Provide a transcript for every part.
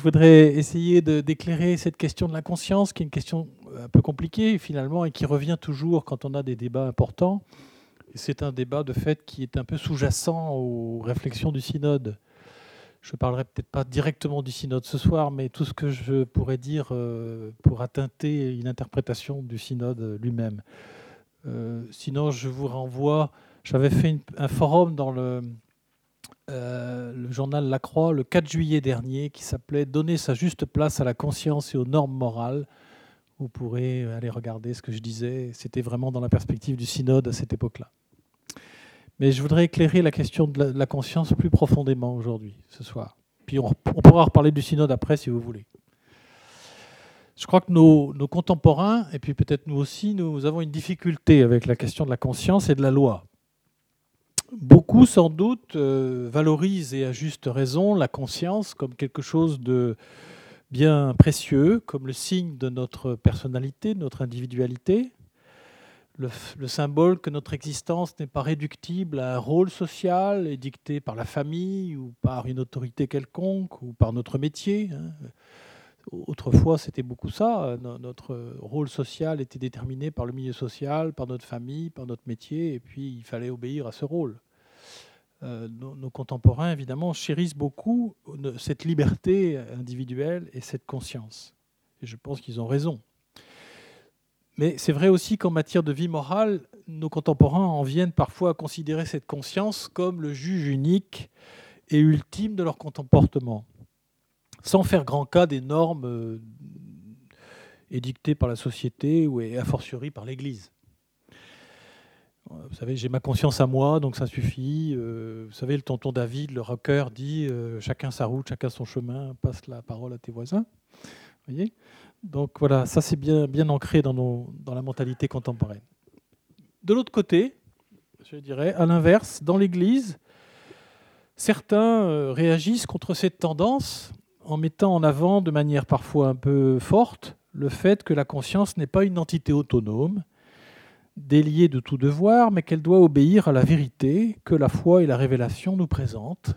je voudrais essayer d'éclairer cette question de la conscience, qui est une question un peu compliquée finalement et qui revient toujours quand on a des débats importants. C'est un débat de fait qui est un peu sous-jacent aux réflexions du synode. Je ne parlerai peut-être pas directement du synode ce soir, mais tout ce que je pourrais dire euh, pourra teinter une interprétation du synode lui-même. Euh, sinon, je vous renvoie, j'avais fait un forum dans le, euh, le journal La Croix le 4 juillet dernier qui s'appelait Donner sa juste place à la conscience et aux normes morales. Vous pourrez aller regarder ce que je disais. C'était vraiment dans la perspective du synode à cette époque-là. Mais je voudrais éclairer la question de la, conscience plus profondément aujourd'hui, ce soir. Puis on, pourra reparler du synode après si vous voulez. Je crois que nos, nos contemporains, et puis peut-être nous aussi, nous avons une difficulté avec la question de la conscience et de la loi. Beaucoup, sans doute, euh, valorisent et à juste raison la conscience comme quelque chose de bien précieux, comme le signe de notre personnalité, de notre individualité, le, symbole que notre existence n'est pas réductible à un rôle social édicté par la famille ou par une autorité quelconque ou par notre métier. Hein. Autrefois, c'était beaucoup ça. Notre rôle social était déterminé par le milieu social, par notre famille, par notre métier, et puis il fallait obéir à ce rôle. Euh, nos, contemporains, évidemment, chérissent beaucoup cette liberté individuelle et cette conscience. Et je pense qu'ils ont raison. Mais c'est vrai aussi qu'en matière de vie morale, nos contemporains en viennent parfois à considérer cette conscience comme le juge unique et ultime de leur comportement, sans faire grand cas des normes euh, édictées par la société ou a fortiori par l'Église. Vous savez, j'ai ma conscience à moi, donc ça suffit. Euh, vous savez, le tonton David, le rocker, dit euh, chacun sa route, chacun son chemin, passe la parole à tes voisins. Vous voyez? Donc voilà, ça c'est bien, ancré dans, nos, dans la mentalité contemporaine. De l'autre côté, je dirais, à l'inverse, dans l'Église, certains euh, réagissent contre cette tendance en mettant en avant de manière parfois un peu forte le fait que la conscience n'est pas une entité autonome, déliée de tout devoir, mais qu'elle doit obéir à la vérité que la foi et la révélation nous présentent,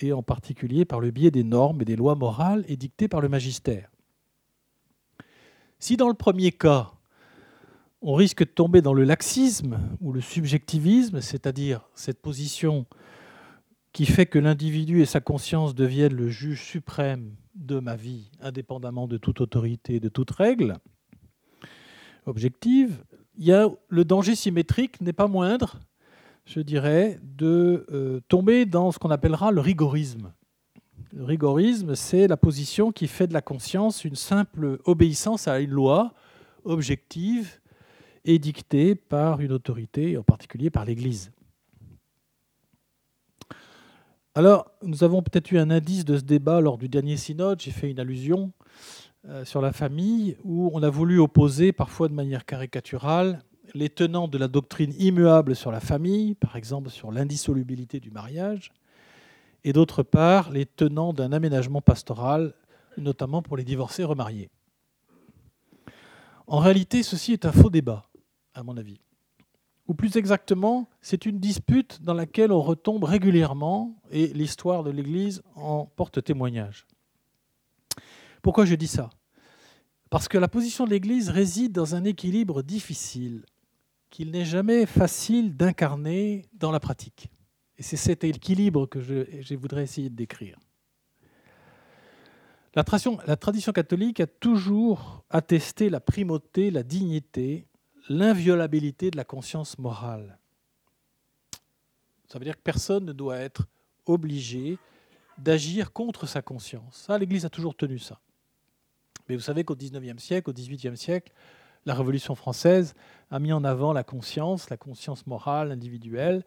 et en particulier par le biais des normes et des lois morales édictées par le magistère. Si dans le premier cas, on risque de tomber dans le laxisme ou le subjectivisme, c'est-à-dire cette position qui fait que l'individu et sa conscience deviennent le juge suprême de ma vie, indépendamment de toute autorité et de toute règle objective, le danger symétrique n'est pas moindre, je dirais, de euh, tomber dans ce qu'on appellera le rigorisme. Le rigorisme, c'est la position qui fait de la conscience une simple obéissance à une loi objective édictée par une autorité, en particulier par l'Église. Alors, nous avons peut-être eu un indice de ce débat lors du dernier synode, j'ai fait une allusion sur la famille, où on a voulu opposer, parfois de manière caricaturale, les tenants de la doctrine immuable sur la famille, par exemple sur l'indissolubilité du mariage, et d'autre part les tenants d'un aménagement pastoral, notamment pour les divorcés remariés. En réalité, ceci est un faux débat, à mon avis. Ou plus exactement, c'est une dispute dans laquelle on retombe régulièrement et l'histoire de l'Église en porte témoignage. Pourquoi je dis ça? Parce que la position de l'Église réside dans un équilibre difficile qu'il n'est jamais facile d'incarner dans la pratique. Et c'est cet équilibre que je, voudrais essayer de décrire. La tradition, catholique a toujours attesté la primauté, la dignité, l'inviolabilité de la conscience morale. Ça veut dire que personne ne doit être obligé d'agir contre sa conscience. Ça, l'Église a toujours tenu ça. Mais vous savez qu'au XIXe siècle, au XVIIIe siècle, la Révolution française a mis en avant la conscience, la conscience morale, individuelle,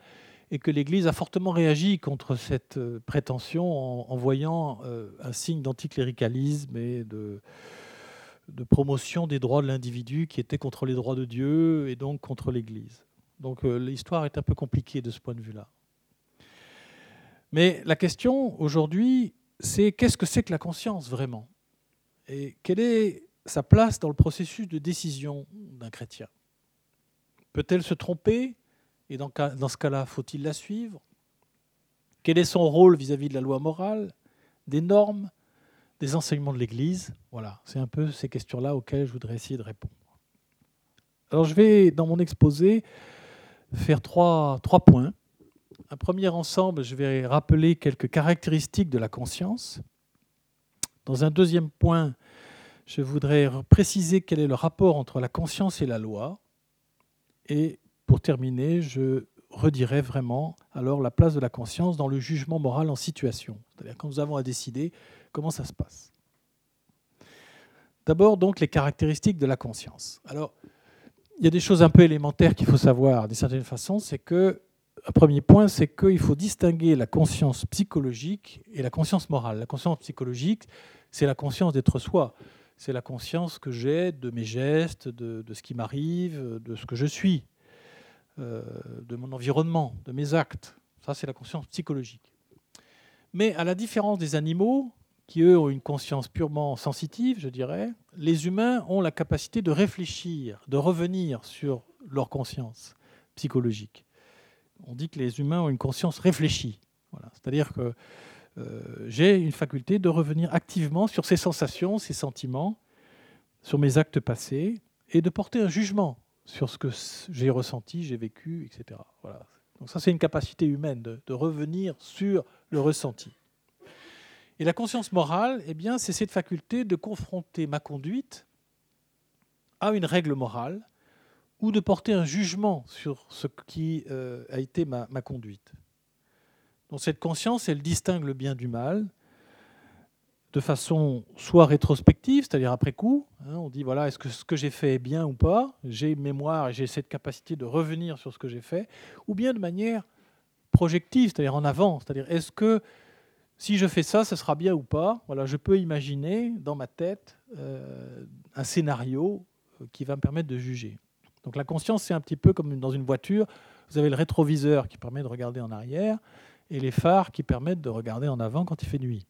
et que l'Église a fortement réagi contre cette euh, prétention en, voyant euh, un signe d'anticléricalisme et de, promotion des droits de l'individu qui était contre les droits de Dieu et donc contre l'Église. Donc euh, l'histoire est un peu compliquée de ce point de vue-là. Mais la question aujourd'hui, c'est qu'est-ce que c'est que la conscience vraiment? Et quelle est sa place dans le processus de décision d'un chrétien? Peut-elle se tromper? Et dans, ce cas-là, faut-il la suivre? Quel est son rôle vis-à-vis de la loi morale, des normes, des enseignements de l'Église? Voilà, c'est un peu ces questions-là auxquelles je voudrais essayer de répondre. Alors je vais, dans mon exposé, faire trois, points. Un premier ensemble, je vais rappeler quelques caractéristiques de la conscience. Dans un deuxième point, je voudrais préciser quel est le rapport entre la conscience et la loi. Et pour terminer, je redirai vraiment alors la place de la conscience dans le jugement moral en situation. C'est-à-dire quand nous avons à décider comment ça se passe. D'abord donc les caractéristiques de la conscience. Alors il y a des choses un peu élémentaires qu'il faut savoir d'une certaine façon, c'est que un premier point, c'est qu'il faut distinguer la conscience psychologique et la conscience morale. La conscience psychologique, c'est la conscience d'être soi. C'est la conscience que j'ai de mes gestes, de, ce qui m'arrive, de ce que je suis, euh, de mon environnement, de mes actes. Ça, c'est la conscience psychologique. Mais à la différence des animaux, qui eux ont une conscience purement sensitive, je dirais, les humains ont la capacité de réfléchir, de revenir sur leur conscience psychologique. On dit que les humains ont une conscience réfléchie. Voilà. C'est-à-dire que euh, j'ai une faculté de revenir activement sur ces sensations, ces sentiments, sur mes actes passés, et de porter un jugement sur ce que j'ai ressenti, j'ai vécu, etc. Voilà. Donc ça, c'est une capacité humaine de, de revenir sur le ressenti. Et la conscience morale, eh bien, c'est cette faculté de confronter ma conduite à une règle morale ou de porter un jugement sur ce qui euh, a été ma, conduite. Donc cette conscience, elle distingue le bien du mal de façon soit rétrospective, c'est-à-dire après coup. Hein, on dit voilà, est-ce que ce que j'ai fait est bien ou pas? J'ai mémoire et j'ai cette capacité de revenir sur ce que j'ai fait, ou bien de manière projective, c'est-à-dire en avant, c'est-à-dire est-ce que si je fais ça, ce sera bien ou pas? Voilà, je peux imaginer dans ma tête euh, un scénario euh, qui va me permettre de juger. Donc la conscience, c'est un petit peu comme dans une voiture. Vous avez le rétroviseur qui permet de regarder en arrière et les phares qui permettent de regarder en avant quand il fait nuit.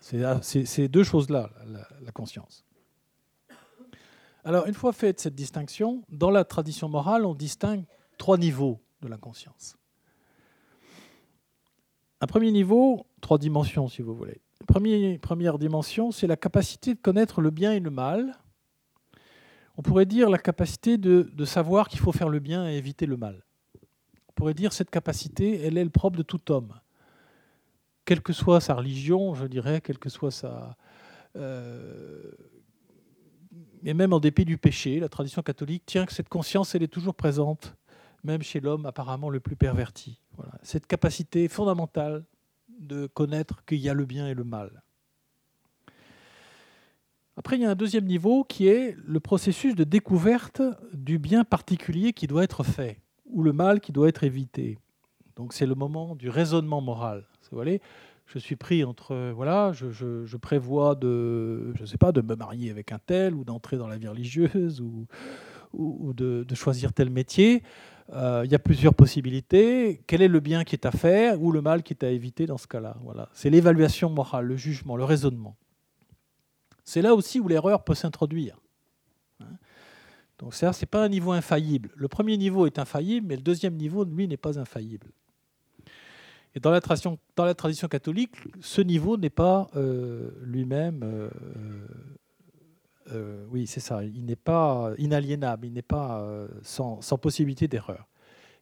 C'est ces deux choses-là, la conscience. Alors, une fois faite cette distinction, dans la tradition morale, on distingue trois niveaux de la conscience. Un premier niveau, trois dimensions si vous voulez. première dimension, c'est la capacité de connaître le bien et le mal. On pourrait dire la capacité de, savoir qu'il faut faire le bien et éviter le mal. On pourrait dire cette capacité, elle est le propre de tout homme. Quelle que soit sa religion, je dirais, quelle que soit sa... Euh, et même en dépit du péché, la tradition catholique tient que cette conscience, elle est toujours présente, même chez l'homme apparemment le plus perverti. Cette capacité fondamentale de connaître qu'il y a le bien et le mal. Après, il y a un deuxième niveau qui est le processus de découverte du bien particulier qui doit être fait, ou le mal qui doit être évité. Donc c'est le moment du raisonnement moral. Je suis pris entre, voilà, je, prévois de, je sais pas, de me marier avec un tel, ou d'entrer dans la vie religieuse, ou, de, choisir tel métier. Euh, il y a plusieurs possibilités. Quel est le bien qui est à faire ou le mal qui est à éviter dans ce cas-là? Voilà. C'est l'évaluation morale, le jugement, le raisonnement. C'est là aussi où l'erreur peut s'introduire. Hein. Donc ce n'est pas un niveau infaillible. Le premier niveau est infaillible, mais le deuxième niveau, lui, n'est pas infaillible. Et dans la tradition, catholique, ce niveau n'est pas euh, lui-même euh, euh, oui, c'est ça. Il n'est pas inaliénable, il n'est pas euh, sans, possibilité d'erreur.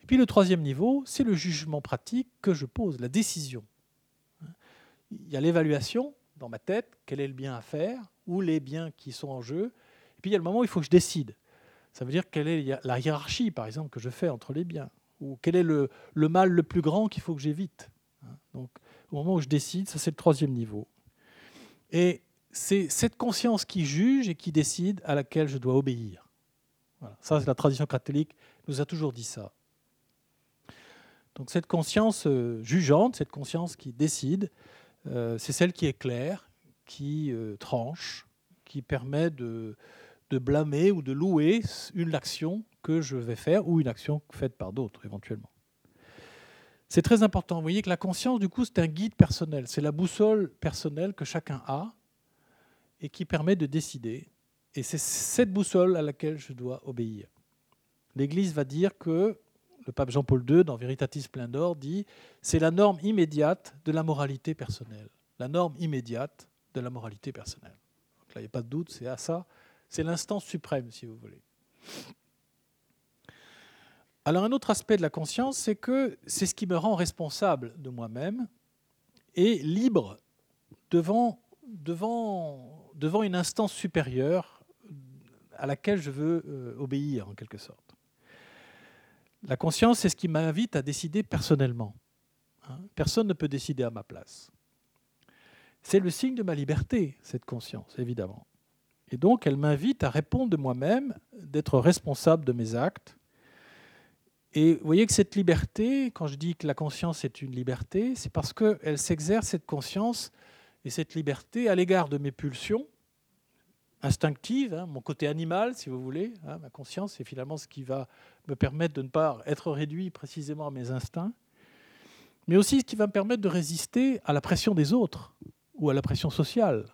Et puis le troisième niveau, c'est le jugement pratique que je pose, la décision. Il y a l'évaluation dans ma tête, quel est le bien à faire, ou les biens qui sont en jeu. Et puis il y a le moment où il faut que je décide. Ça veut dire quelle est la hiérarchie, par exemple, que je fais entre les biens, ou quel est le, mal le plus grand qu'il faut que j'évite. Donc au moment où je décide, ça c'est le troisième niveau. Et c'est cette conscience qui juge et qui décide à laquelle je dois obéir. Ça, c'est la tradition catholique nous a toujours dit ça. Donc cette conscience euh, jugeante, cette conscience qui décide, c'est celle qui est claire, qui euh, tranche, qui permet de, de, blâmer ou de louer une action que je vais faire ou une action faite par d'autres éventuellement. C'est très important. Vous voyez que la conscience, du coup, c'est un guide personnel, c'est la boussole personnelle que chacun a et qui permet de décider. Et c'est cette boussole à laquelle je dois obéir. L'Église va dire que le pape Jean-Paul II, dans Veritatis Splendor, dit c'est la norme immédiate de la moralité personnelle. La norme immédiate de la moralité personnelle. Donc là, il n'y a pas de doute, c'est à ça. C'est l'instance suprême, si vous voulez. Alors un autre aspect de la conscience, c'est que c'est ce qui me rend responsable de moi-même et libre devant, une instance supérieure à laquelle je veux euh, obéir en quelque sorte. La conscience, c'est ce qui m'invite à décider personnellement. Hein. Personne ne peut décider à ma place. C'est le signe de ma liberté, cette conscience, évidemment. Et donc, elle m'invite à répondre de moi-même, d'être responsable de mes actes. Et vous voyez que cette liberté, quand je dis que la conscience est une liberté, c'est parce qu'elle s'exerce, cette conscience et cette liberté, à l'égard de mes pulsions instinctives, hein, mon côté animal, si vous voulez. Hein, ma conscience, c'est finalement ce qui va me permettre de ne pas être réduit précisément à mes instincts, mais aussi ce qui va me permettre de résister à la pression des autres ou à la pression sociale.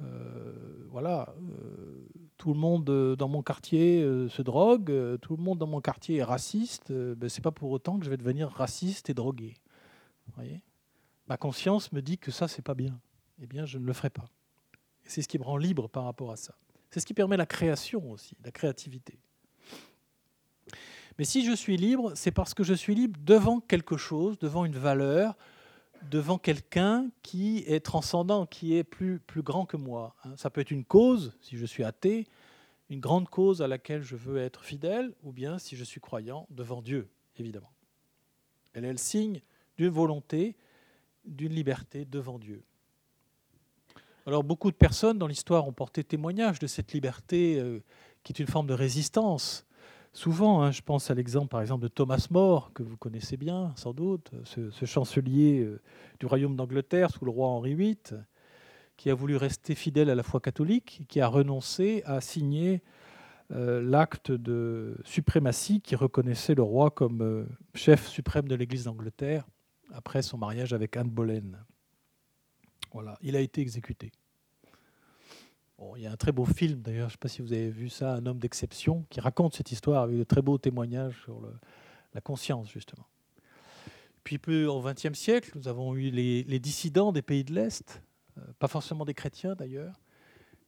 Euh, voilà, euh, tout le monde euh, dans mon quartier se drogue, tout le monde dans mon quartier est raciste. Ben, c'est pas pour autant que je vais devenir raciste et drogué. Voyez? Ma conscience me dit que ça c'est pas bien. Eh bien, je ne le ferai pas. C'est ce qui me rend libre par rapport à ça. C'est ce qui permet la création aussi, la créativité. Mais si je suis libre, c'est parce que je suis libre devant quelque chose, devant une valeur, devant quelqu'un qui est transcendant, qui est plus, plus grand que moi. Hein. Ça peut être une cause, si je suis athée, une grande cause à laquelle je veux être fidèle, ou bien si je suis croyant, devant Dieu, évidemment. Elle est le signe d'une volonté, d'une liberté devant Dieu. Alors beaucoup de personnes dans l'histoire ont porté témoignage de cette liberté euh, qui est une forme de résistance souvent. Hein, je pense à l'exemple, par exemple, de Thomas More, que vous connaissez bien, sans doute, ce, chancelier euh, du royaume d'Angleterre sous le roi Henri VIII, qui a voulu rester fidèle à la foi catholique, qui a renoncé à signer euh, l'acte de suprématie qui reconnaissait le roi comme chef suprême de l'Église d'Angleterre après son mariage avec Anne Boleyn. Voilà, il a été exécuté il y a un très beau film d'ailleurs, je ne sais pas si vous avez vu ça, Un homme d'exception, qui raconte cette histoire avec de très beaux témoignages sur la conscience justement. Puis peu au XXe siècle, nous avons eu les, dissidents des pays de l'Est, euh, pas forcément des chrétiens d'ailleurs,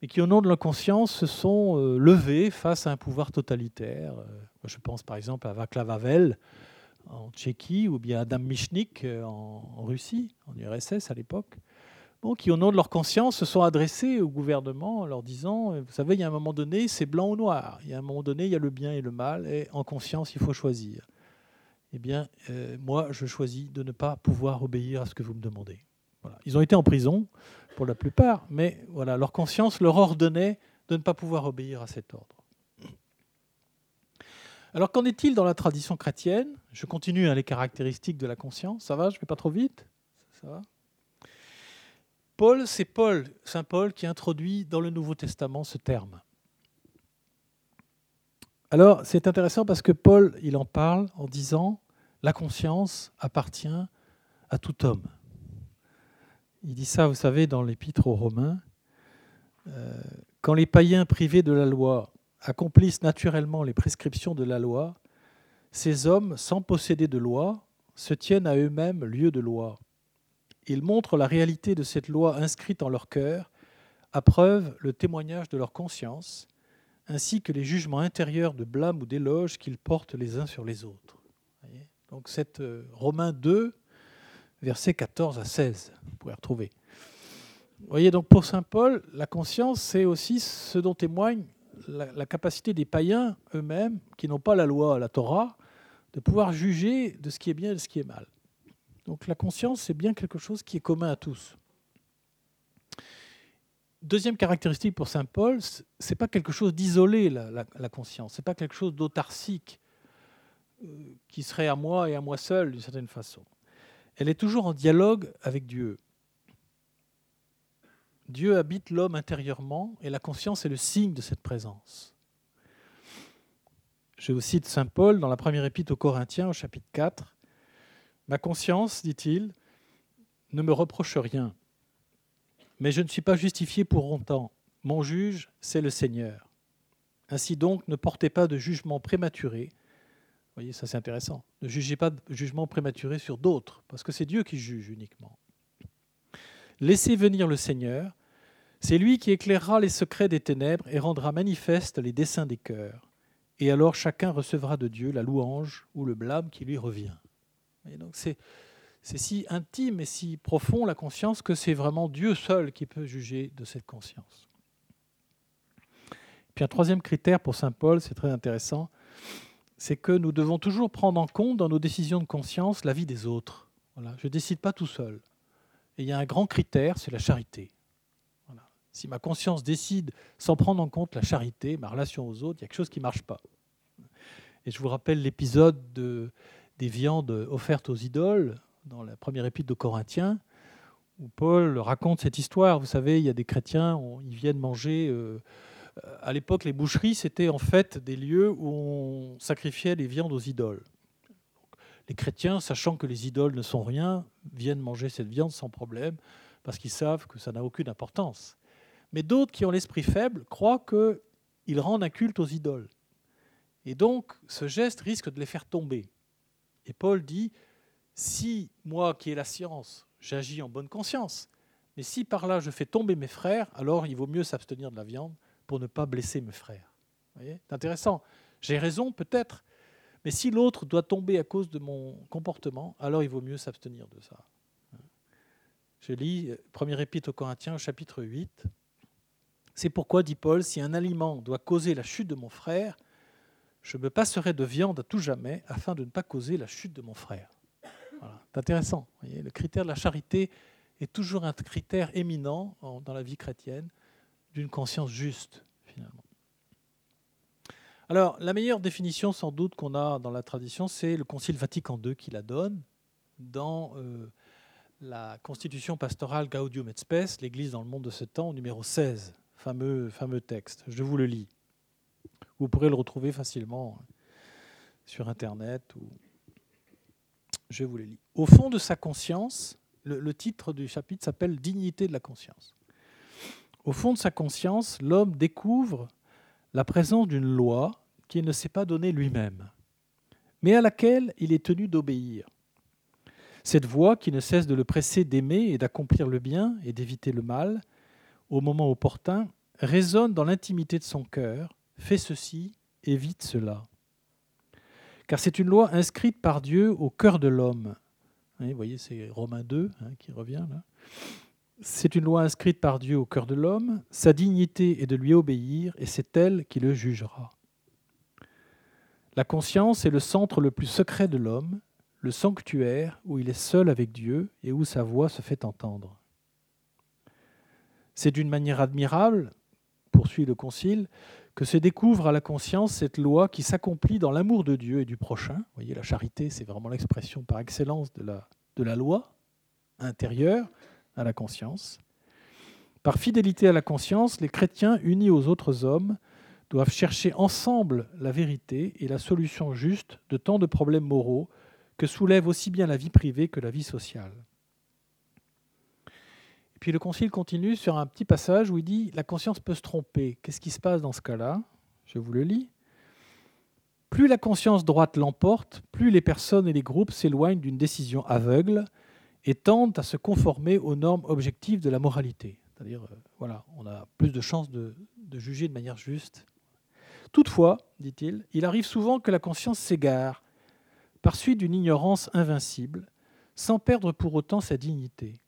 mais qui au nom de leur conscience se sont euh, levés face à un pouvoir totalitaire. Euh, je pense par exemple à Václav Havel en Tchéquie ou bien à Adam Michnik en Russie, en URSS à l'époque qui, au nom de leur conscience, se sont adressés au gouvernement en leur disant, euh, vous savez, il y a un moment donné, c'est blanc ou noir. Il y a un moment donné, il y a le bien et le mal, et en conscience, il faut choisir. Eh bien, euh, moi, je choisis de ne pas pouvoir obéir à ce que vous me demandez. Ils ont été en prison, pour la plupart, mais voilà, leur conscience leur ordonnait de ne pas pouvoir obéir à cet ordre. Alors, qu'en est-il dans la tradition chrétienne? Je continue hein, les caractéristiques de la conscience. Ça va? Je ne vais pas trop vite? Ça va? Paul, c'est Paul, Saint Paul, qui introduit dans le Nouveau Testament ce terme. Alors, c'est intéressant parce que Paul, il en parle en disant la conscience appartient à tout homme. Il dit ça, vous savez, dans l'Épître aux Romains. Euh, quand les païens privés de la loi accomplissent naturellement les prescriptions de la loi, ces hommes, sans posséder de loi, se tiennent à eux-mêmes lieu de loi ils montrent la réalité de cette loi inscrite en leur cœur, à preuve le témoignage de leur conscience, ainsi que les jugements intérieurs de blâme ou d'éloge qu'ils portent les uns sur les autres. Donc c'est euh, Romains 2, versets 14 à 16, vous pouvez retrouver. Vous voyez, donc pour Saint Paul, la conscience, c'est aussi ce dont témoigne la, la capacité des païens eux-mêmes, qui n'ont pas la loi, la Torah, de pouvoir juger de ce qui est bien et de ce qui est mal. Donc la conscience, c'est bien quelque chose qui est commun à tous. Deuxième caractéristique pour Saint Paul, ce n'est pas quelque chose d'isolé, la, conscience. Ce n'est pas quelque chose d'autarcique euh, qui serait à moi et à moi seul, d'une certaine façon. Elle est toujours en dialogue avec Dieu. Dieu habite l'homme intérieurement et la conscience est le signe de cette présence. Je vous cite Saint Paul dans la première épître aux Corinthiens au chapitre 4. Ma conscience, dit-il, ne me reproche rien, mais je ne suis pas justifié pour longtemps. Mon juge, c'est le Seigneur. Ainsi donc, ne portez pas de jugement prématuré. Vous voyez, ça c'est intéressant. Ne jugez pas de jugement prématuré sur d'autres, parce que c'est Dieu qui juge uniquement. Laissez venir le Seigneur. C'est lui qui éclairera les secrets des ténèbres et rendra manifeste les desseins des cœurs. Et alors chacun recevra de Dieu la louange ou le blâme qui lui revient. Et donc c'est, si intime et si profond la conscience que c'est vraiment Dieu seul qui peut juger de cette conscience. Puis un troisième critère pour Saint Paul, c'est très intéressant, c'est que nous devons toujours prendre en compte dans nos décisions de conscience la vie des autres. Je ne décide pas tout seul. Et il y a un grand critère, c'est la charité. Si ma conscience décide sans prendre en compte la charité, ma relation aux autres, il y a quelque chose qui ne marche pas. Et je vous rappelle l'épisode de, des viandes offertes aux idoles dans la première épître de Corinthiens, où Paul raconte cette histoire. Vous savez, il y a des chrétiens, ils viennent manger. Euh, à l'époque, les boucheries, c'était en fait des lieux où on sacrifiait les viandes aux idoles. Les chrétiens, sachant que les idoles ne sont rien, viennent manger cette viande sans problème, parce qu'ils savent que ça n'a aucune importance. Mais d'autres qui ont l'esprit faible croient qu'ils rendent un culte aux idoles. Et donc, ce geste risque de les faire tomber. Et Paul dit, si moi qui ai la science, j'agis en bonne conscience, mais si par là je fais tomber mes frères, alors il vaut mieux s'abstenir de la viande pour ne pas blesser mes frères. C'est intéressant. J'ai raison peut-être, mais si l'autre doit tomber à cause de mon comportement, alors il vaut mieux s'abstenir de ça. Je lis 1 Épître aux Corinthiens, chapitre 8. C'est pourquoi, dit Paul, si un aliment doit causer la chute de mon frère, je me passerai de viande à tout jamais afin de ne pas causer la chute de mon frère. C'est intéressant. le critère de la charité est toujours un critère éminent dans la vie chrétienne d'une conscience juste, finalement. Alors, la meilleure définition, sans doute, qu'on a dans la tradition, c'est le Concile Vatican II qui la donne dans euh, la Constitution pastorale Gaudium et Spes, l'Église dans le monde de ce temps, au numéro 16, fameux, fameux texte. Je vous le lis. Vous pourrez le retrouver facilement sur Internet. Ou... Je vous le lis. Au fond de sa conscience, le titre du chapitre s'appelle Dignité de la conscience. Au fond de sa conscience, l'homme découvre la présence d'une loi qu'il ne s'est pas donnée lui-même, mais à laquelle il est tenu d'obéir. Cette voix qui ne cesse de le presser d'aimer et d'accomplir le bien et d'éviter le mal, au moment opportun, résonne dans l'intimité de son cœur, fais ceci, évite cela. Car c'est une loi inscrite par Dieu au cœur de l'homme. Vous voyez, c'est Romains 2 hein, qui revient là. C'est une loi inscrite par Dieu au cœur de l'homme. Sa dignité est de lui obéir et c'est elle qui le jugera. La conscience est le centre le plus secret de l'homme, le sanctuaire où il est seul avec Dieu et où sa voix se fait entendre. C'est d'une manière admirable, poursuit le Concile, que se découvre à la conscience cette loi qui s'accomplit dans l'amour de Dieu et du prochain. Vous voyez, la charité, c'est vraiment l'expression par excellence de la, de la loi intérieure, à la conscience. Par fidélité à la conscience, les chrétiens unis aux autres hommes doivent chercher ensemble la vérité et la solution juste de tant de problèmes moraux que soulève aussi bien la vie privée que la vie sociale. Et puis le Concile continue sur un petit passage où il dit La conscience peut se tromper. Qu'est-ce qui se passe dans ce cas-là? Je vous le lis. Plus la conscience droite l'emporte, plus les personnes et les groupes s'éloignent d'une décision aveugle et tendent à se conformer aux normes objectives de la moralité. C'est-à-dire, euh, voilà, on a plus de chances de, juger de manière juste. Toutefois, dit-il, il arrive souvent que la conscience s'égare, par suite d'une ignorance invincible, sans perdre pour autant sa dignité.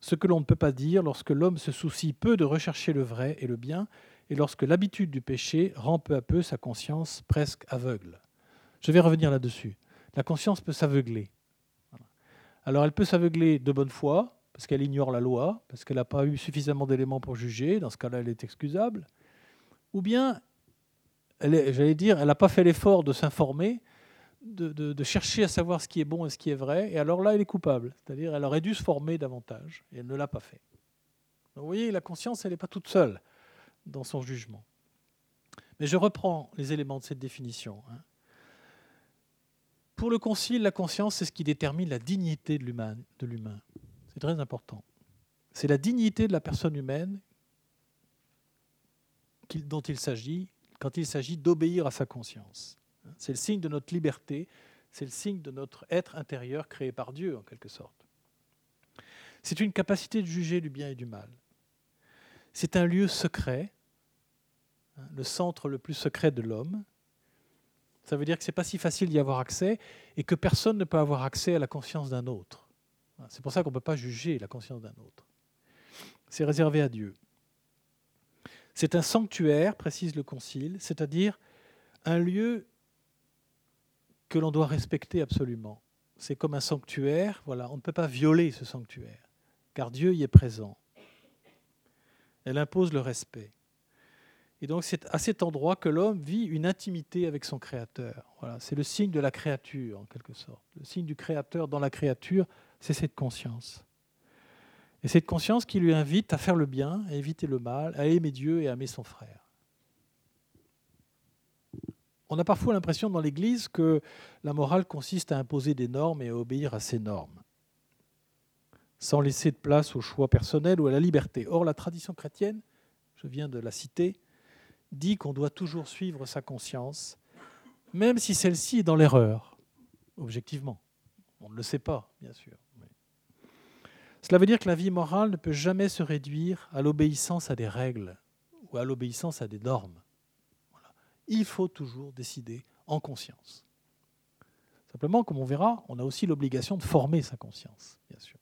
Ce que l'on ne peut pas dire lorsque l'homme se soucie peu de rechercher le vrai et le bien, et lorsque l'habitude du péché rend peu à peu sa conscience presque aveugle. Je vais revenir là-dessus. La conscience peut s'aveugler. Alors elle peut s'aveugler de bonne foi, parce qu'elle ignore la loi, parce qu'elle n'a pas eu suffisamment d'éléments pour juger, dans ce cas-là elle est excusable, ou bien, j'allais dire, elle n'a pas fait l'effort de s'informer, de, chercher à savoir ce qui est bon et ce qui est vrai, et alors là elle est coupable, c'est-à-dire elle aurait dû se former davantage, et elle ne l'a pas fait. vous voyez, la conscience, elle n'est pas toute seule dans son jugement. Mais je reprends les éléments de cette définition. Hein. Pour le Concile, la conscience, c'est ce qui détermine la dignité de l'humain. C'est très important. C'est la dignité de la personne humaine dont il s'agit quand il s'agit d'obéir à sa conscience. C'est le signe de notre liberté, c'est le signe de notre être intérieur créé par Dieu, en quelque sorte. C'est une capacité de juger du bien et du mal. C'est un lieu secret, hein, le centre le plus secret de l'homme. Ça veut dire que ce n'est pas si facile d'y avoir accès et que personne ne peut avoir accès à la conscience d'un autre. C'est pour ça qu'on ne peut pas juger la conscience d'un autre. C'est réservé à Dieu. C'est un sanctuaire, précise le Concile, c'est-à-dire un lieu que l'on doit respecter absolument. C'est comme un sanctuaire, voilà, on ne peut pas violer ce sanctuaire, car Dieu y est présent. Elle impose le respect. Et donc c'est à cet endroit que l'homme vit une intimité avec son Créateur. Voilà, c'est le signe de la créature, en quelque sorte. Le signe du Créateur dans la créature, c'est cette conscience. Et cette conscience qui lui invite à faire le bien, à éviter le mal, à aimer Dieu et à aimer son frère. On a parfois l'impression dans l'Église que la morale consiste à imposer des normes et à obéir à ces normes, sans laisser de place au choix personnel ou à la liberté. Or, la tradition chrétienne, je viens de la citer, dit qu'on doit toujours suivre sa conscience, même si celle-ci est dans l'erreur, objectivement. On ne le sait pas, bien sûr. Cela veut dire que la vie morale ne peut jamais se réduire à l'obéissance à des règles ou à l'obéissance à des normes. Il faut toujours décider en conscience. Simplement, comme on verra, on a aussi l'obligation de former sa conscience, bien sûr.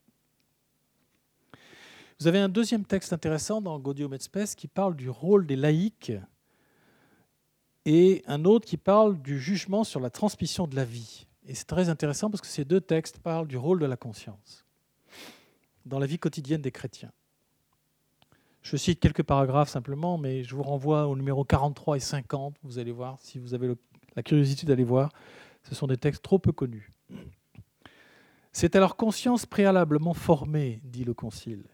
Vous avez un deuxième texte intéressant dans Gaudium et Spes qui parle du rôle des laïcs et un autre qui parle du jugement sur la transmission de la vie. Et c'est très intéressant parce que ces deux textes parlent du rôle de la conscience dans la vie quotidienne des chrétiens. Je cite quelques paragraphes simplement, mais je vous renvoie au numéro 43 et 50. Vous allez voir, si vous avez la curiosité d'aller voir, ce sont des textes trop peu connus. C'est à leur conscience préalablement formée, dit le Concile,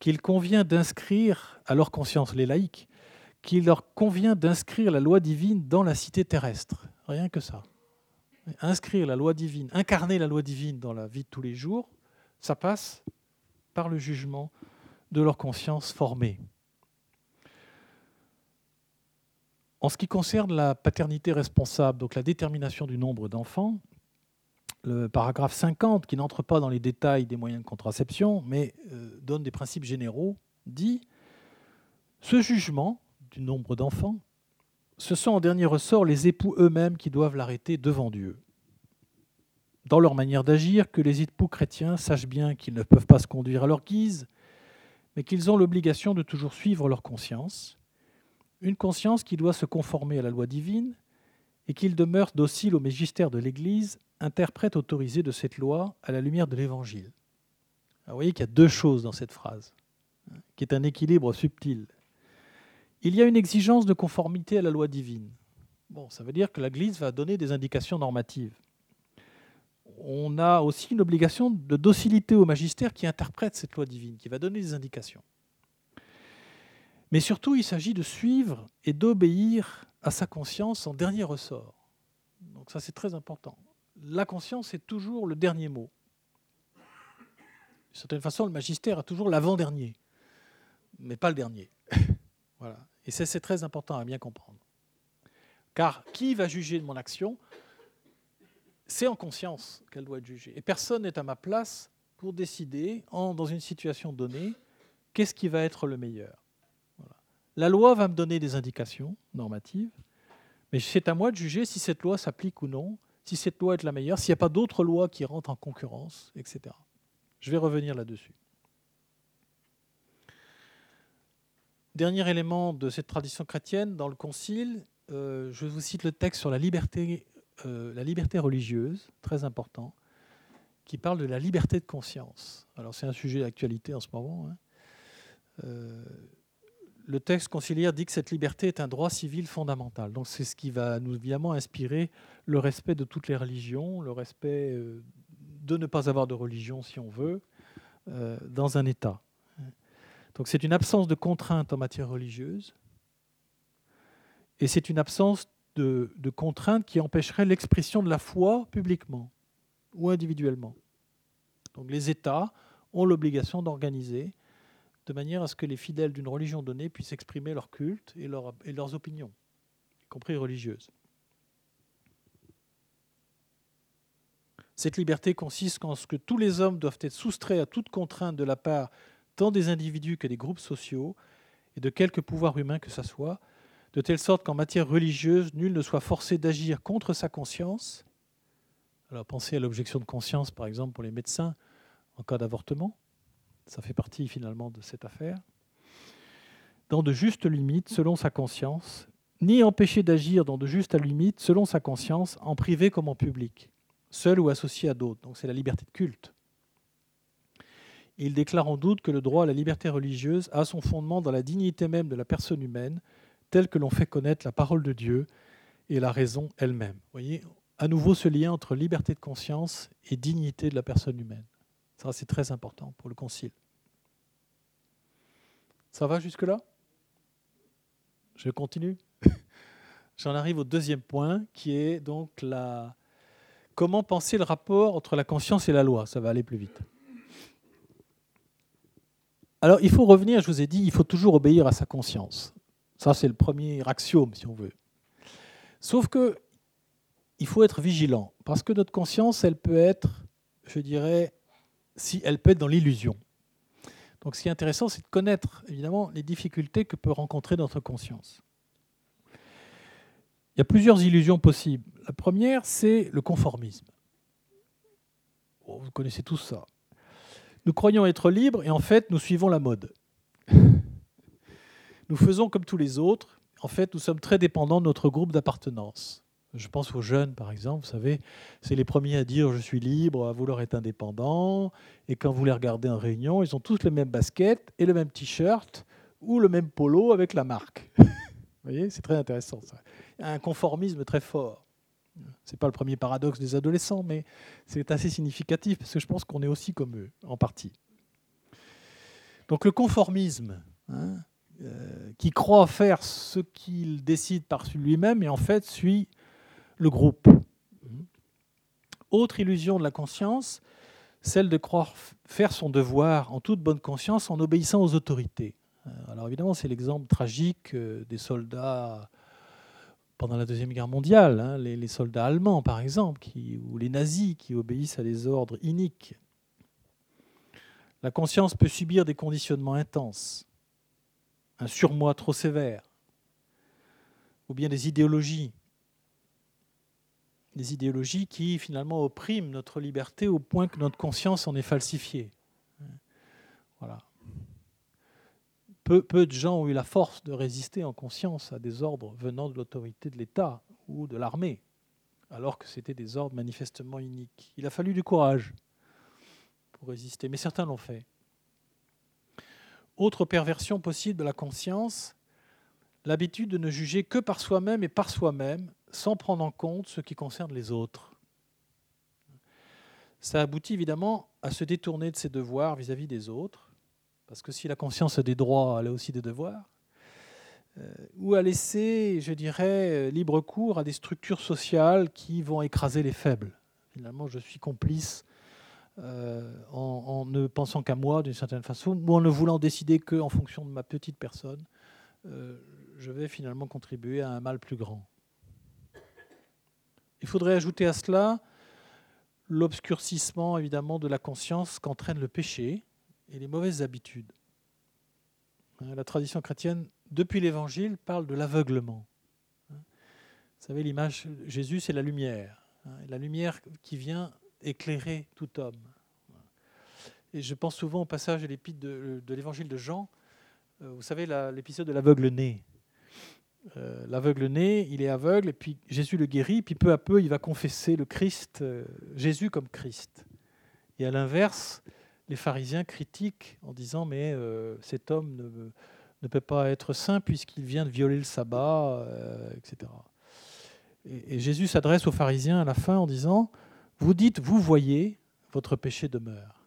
qu'il convient d'inscrire, à leur conscience les laïcs, qu'il leur convient d'inscrire la loi divine dans la cité terrestre. Rien que ça. Inscrire la loi divine, incarner la loi divine dans la vie de tous les jours, ça passe par le jugement de leur conscience formée. En ce qui concerne la paternité responsable, donc la détermination du nombre d'enfants, le paragraphe 50, qui n'entre pas dans les détails des moyens de contraception, mais euh, donne des principes généraux, dit Ce jugement du nombre d'enfants, ce sont en dernier ressort les époux eux-mêmes qui doivent l'arrêter devant Dieu dans leur manière d'agir, que les époux chrétiens sachent bien qu'ils ne peuvent pas se conduire à leur guise, mais qu'ils ont l'obligation de toujours suivre leur conscience, une conscience qui doit se conformer à la loi divine, et qu'ils demeurent dociles au magistère de l'Église, interprète autorisé de cette loi à la lumière de l'Évangile. Vous voyez qu'il y a deux choses dans cette phrase, hein, qui est un équilibre subtil. Il y a une exigence de conformité à la loi divine. Bon, ça veut dire que l'Église va donner des indications normatives on a aussi une obligation de docilité au magistère qui interprète cette loi divine, qui va donner des indications. Mais surtout, il s'agit de suivre et d'obéir à sa conscience en dernier ressort. Donc ça, c'est très important. La conscience est toujours le dernier mot. De certaine façon, le magistère a toujours l'avant-dernier, mais pas le dernier. voilà. Et c'est très important à bien comprendre. Car qui va juger de mon action? C'est en conscience qu'elle doit être jugée. Et personne n'est à ma place pour décider, dans une situation donnée, qu'est-ce qui va être le meilleur. La loi va me donner des indications normatives, mais c'est à moi de juger si cette loi s'applique ou non, si cette loi est la meilleure, s'il n'y a pas d'autres lois qui rentrent en concurrence, etc. Je vais revenir là-dessus. Dernier élément de cette tradition chrétienne, dans le Concile, euh, je vous cite le texte sur la liberté euh, la liberté religieuse, très important, qui parle de la liberté de conscience. Alors c'est un sujet d'actualité en ce moment. Hein. Euh, le texte conciliaire dit que cette liberté est un droit civil fondamental. Donc c'est ce qui va nous évidemment inspirer le respect de toutes les religions, le respect euh, de ne pas avoir de religion si on veut, dans un État. Donc c'est une absence de contrainte en matière religieuse, et c'est une absence de, contraintes qui empêcheraient l'expression de la foi publiquement ou individuellement. Donc les États ont l'obligation d'organiser de manière à ce que les fidèles d'une religion donnée puissent exprimer leur culte et, et leurs opinions, y compris religieuses. Cette liberté consiste en ce que tous les hommes doivent être soustraits à toute contrainte de la part tant des individus que des groupes sociaux, et de quelque pouvoir humain que ce soit, de telle sorte qu'en matière religieuse, nul ne soit forcé d'agir contre sa conscience. Alors pensez à l'objection de conscience, par exemple, pour les médecins en cas d'avortement. Ça fait partie finalement de cette affaire. Dans de justes limites, selon sa conscience, ni empêché d'agir dans de justes limites, selon sa conscience, en privé comme en public, seul ou associé à d'autres. Donc c'est la liberté de culte. Il déclare en doute que le droit à la liberté religieuse a son fondement dans la dignité même de la personne humaine, telle que l'on fait connaître la parole de Dieu et la raison elle-même. Voyez, à nouveau ce lien entre liberté de conscience et dignité de la personne humaine. Ça, c'est très important pour le Concile. Ça va jusque-là? Je continue? J'en arrive au deuxième point, qui est donc la... comment penser le rapport entre la conscience et la loi? Ça va aller plus vite. Alors, il faut revenir, je vous ai dit, il faut toujours obéir à sa conscience. Ça, c'est le premier axiome, si on veut. Sauf que il faut être vigilant, parce que notre conscience, elle peut être, je dirais, si elle peut être dans l'illusion. Donc, ce qui est intéressant, c'est de connaître, évidemment, les difficultés que peut rencontrer notre conscience. Il y a plusieurs illusions possibles. La première, c'est le conformisme. vous connaissez tous ça. Nous croyons être libres et en fait, nous suivons la mode. Nous faisons comme tous les autres. En fait, nous sommes très dépendants de notre groupe d'appartenance. Je pense aux jeunes, par exemple, vous savez, c'est les premiers à dire je suis libre, à vouloir être indépendant. Et quand vous les regardez en réunion, ils ont tous les mêmes baskets et le même t-shirt ou le même polo avec la marque. vous voyez, c'est très intéressant ça. Il y a un conformisme très fort. Ce n'est pas le premier paradoxe des adolescents, mais c'est assez significatif parce que je pense qu'on est aussi comme eux, en partie. Donc le conformisme, hein, qui croit faire ce qu'il décide par lui-même et en fait suit le groupe. Autre illusion de la conscience, celle de croire faire son devoir en toute bonne conscience en obéissant aux autorités. Euh, alors évidemment, c'est l'exemple tragique euh, des soldats pendant la Deuxième Guerre mondiale, hein, les, soldats allemands par exemple, ou les nazis qui obéissent à des ordres iniques. La conscience peut subir des conditionnements intenses, un surmoi trop sévère, ou bien des idéologies, des idéologies qui finalement oppriment notre liberté au point que notre conscience en est falsifiée. Voilà. Peu, de gens ont eu la force de résister en conscience à des ordres venant de l'autorité de l'État ou de l'armée, alors que c'était des ordres manifestement uniques. Il a fallu du courage pour résister, mais certains l'ont fait. Autre perversion possible de la conscience, l'habitude de ne juger que par soi-même et par soi-même, sans prendre en compte ce qui concerne les autres. Ça aboutit évidemment à se détourner de ses devoirs vis-à-vis des autres, parce que si la conscience a des droits, elle a aussi des devoirs, euh, ou à laisser, je dirais, libre cours à des structures sociales qui vont écraser les faibles. Finalement, je suis complice euh, en, ne pensant qu'à moi d'une certaine façon, ou en ne voulant décider qu'en fonction de ma petite personne, euh, je vais finalement contribuer à un mal plus grand. Il faudrait ajouter à cela l'obscurcissement évidemment de la conscience qu'entraîne le péché, et les mauvaises habitudes. Hein, la tradition chrétienne, depuis l'Évangile, parle de l'aveuglement. Hein, vous savez, l'image, Jésus, c'est la lumière. Hein, la lumière qui vient éclairer tout homme. Et je pense souvent au passage de, de l'évangile de Jean. Euh, vous savez, l'épisode de l'aveugle-né. Euh, l'aveugle-né, il est aveugle, et puis Jésus le guérit, puis peu à peu, il va confesser le Christ, euh, Jésus comme Christ. Et à l'inverse, les pharisiens critiquent en disant mais cet homme ne, peut pas être saint puisqu'il vient de violer le sabbat, etc. Et, Jésus s'adresse aux pharisiens à la fin en disant vous dites, vous voyez, votre péché demeure.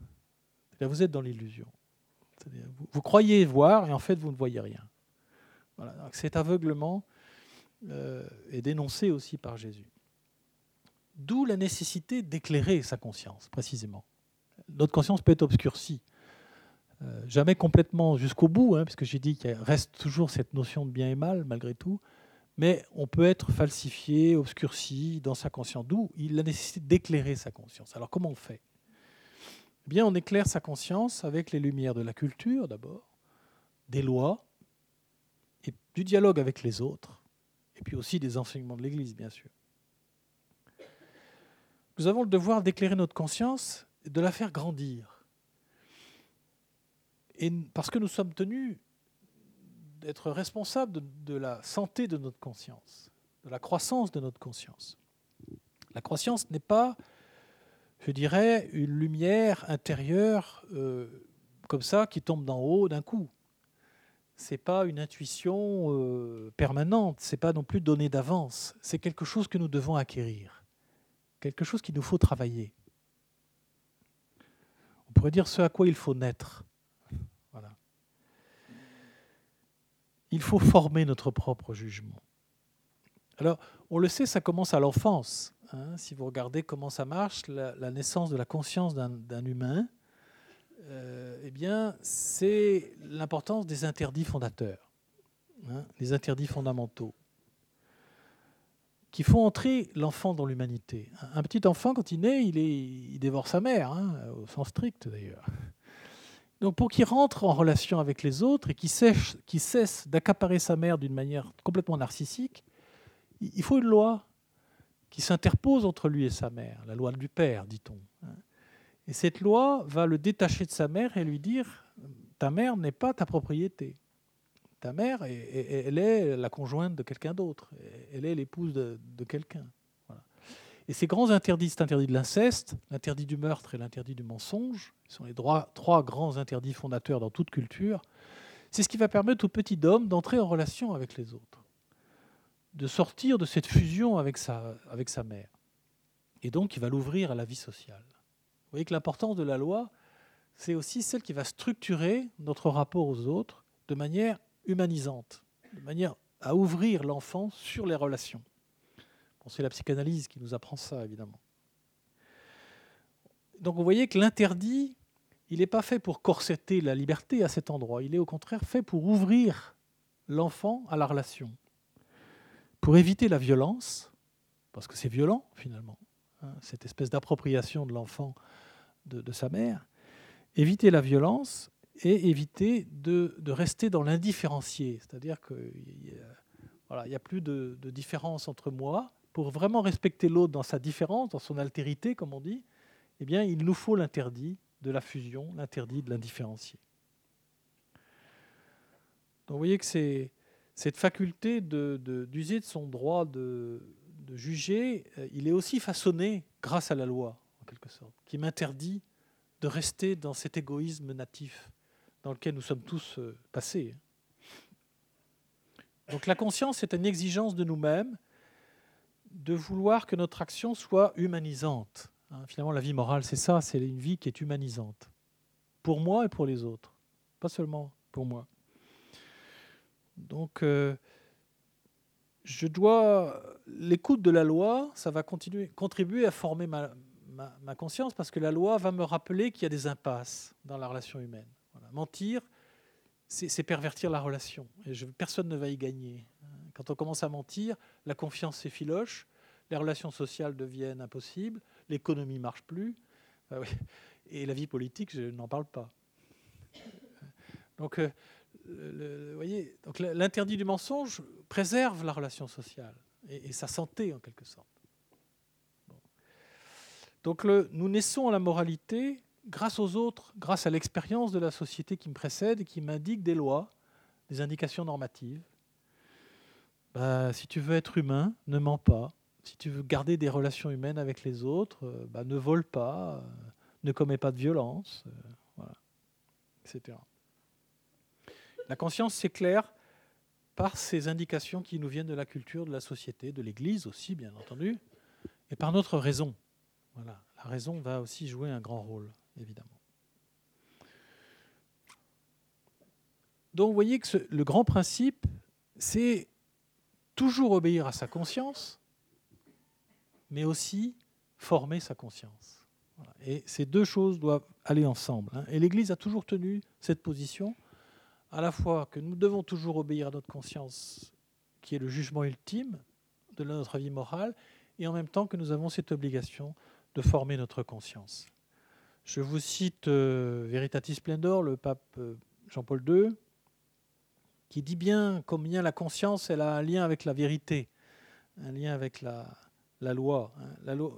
Là, vous êtes dans l'illusion. Vous, croyez voir et en fait vous ne voyez rien. Cet aveuglement euh, est dénoncé aussi par Jésus. D'où la nécessité d'éclairer sa conscience, précisément notre conscience peut être obscurcie. Euh, jamais complètement jusqu'au bout, hein, puisque j'ai dit qu'il reste toujours cette notion de bien et mal, malgré tout, mais on peut être falsifié, obscurci dans sa conscience. D'où il a nécessité d'éclairer sa conscience. Alors comment on fait? Eh bien, on éclaire sa conscience avec les lumières de la culture d'abord, des lois, et du dialogue avec les autres, et puis aussi des enseignements de l'Église, bien sûr. Nous avons le devoir d'éclairer notre conscience et de la faire grandir. Et parce que nous sommes tenus d'être responsables de, la santé de notre conscience, de la croissance de notre conscience. La croissance n'est pas, je dirais, une lumière intérieure euh, comme ça qui tombe d'en haut d'un coup. C'est pas une intuition euh, permanente, c'est pas non plus donné d'avance. C'est quelque chose que nous devons acquérir, quelque chose qu'il nous faut travailler. On pourrait dire ce à quoi il faut naître. Il faut former notre propre jugement. Alors, on le sait, ça commence à l'enfance. Hein. si vous regardez comment ça marche, la, naissance de la conscience d'un humain, euh, eh bien, c'est l'importance des interdits fondateurs, hein, les interdits fondamentaux, qui font entrer l'enfant dans l'humanité. Un petit enfant, quand il naît, il, dévore sa mère, hein, au sens strict d'ailleurs. Donc pour qu'il rentre en relation avec les autres et qu'il cesse, d'accaparer sa mère d'une manière complètement narcissique, il faut une loi qui s'interpose entre lui et sa mère, la loi du père, dit-on. Et cette loi va le détacher de sa mère et lui dire, ta mère n'est pas ta propriété. Ta mère, elle est la conjointe de quelqu'un d'autre, elle est l'épouse de quelqu'un. Et ces grands interdits, c'est l'interdit de l'inceste, l'interdit du meurtre et l'interdit du mensonge, qui sont les trois grands interdits fondateurs dans toute culture, c'est ce qui va permettre au petit homme d'entrer en relation avec les autres, de sortir de cette fusion avec sa, avec sa mère. Et donc, il va l'ouvrir à la vie sociale. Vous voyez que l'importance de la loi, c'est aussi celle qui va structurer notre rapport aux autres de manière humanisante, de manière à ouvrir l'enfant sur les relations c'est la psychanalyse qui nous apprend ça, évidemment. Donc vous voyez que l'interdit, il n'est pas fait pour corseter la liberté à cet endroit, il est au contraire fait pour ouvrir l'enfant à la relation, pour éviter la violence, parce que c'est violent finalement, hein, cette espèce d'appropriation de l'enfant de, sa mère, éviter la violence et éviter de, rester dans l'indifférencié, c'est-à-dire qu'il n'y voilà, a plus de différence entre moi pour vraiment respecter l'autre dans sa différence, dans son altérité, comme on dit, eh bien, il nous faut l'interdit de la fusion, l'interdit de l'indifférencier. Donc vous voyez que cette faculté d'user de, son droit de, juger, euh, il est aussi façonné grâce à la loi, en quelque sorte, qui m'interdit de rester dans cet égoïsme natif dans lequel nous sommes tous euh, passés. Donc la conscience est une exigence de nous-mêmes de vouloir que notre action soit humanisante. Hein, finalement, la vie morale, c'est ça, c'est une vie qui est humanisante. Pour moi et pour les autres. Pas seulement pour moi. Donc, euh, je dois. L'écoute de la loi, ça va continuer, contribuer à former ma, conscience parce que la loi va me rappeler qu'il y a des impasses dans la relation humaine. Mentir, c'est pervertir la relation. Et personne ne va y gagner. Quand on commence à mentir, la confiance s'effiloche, les relations sociales deviennent impossibles, l'économie ne marche plus, ah et la vie politique, je n'en parle pas. Donc, euh, voyez, donc l'interdit du mensonge préserve la relation sociale et, sa santé en quelque sorte. Donc nous naissons à la moralité grâce aux autres, grâce à l'expérience de la société qui me précède et qui m'indique des lois, des indications normatives. Bah, si tu veux être humain, ne mens pas. Si tu veux garder des relations humaines avec les autres, euh, bah, ne vole pas, euh, ne commets pas de violence, euh, voilà, etc. La conscience s'éclaire par ces indications qui nous viennent de la culture, de la société, de l'Église aussi, bien entendu, et par notre raison. Voilà, la raison va aussi jouer un grand rôle évidemment. Donc vous voyez que le grand principe, c'est toujours obéir à sa conscience, mais aussi former sa conscience. Et ces deux choses doivent aller ensemble. Hein. Et l'Église a toujours tenu cette position, à la fois que nous devons toujours obéir à notre conscience qui est le jugement ultime de notre vie morale, et en même temps que nous avons cette obligation de former notre conscience. Je vous cite euh, Veritatis Splendor, le pape euh, Jean-Paul II, qui dit bien combien la conscience elle a un lien avec la vérité, un lien avec. Hein. La loi.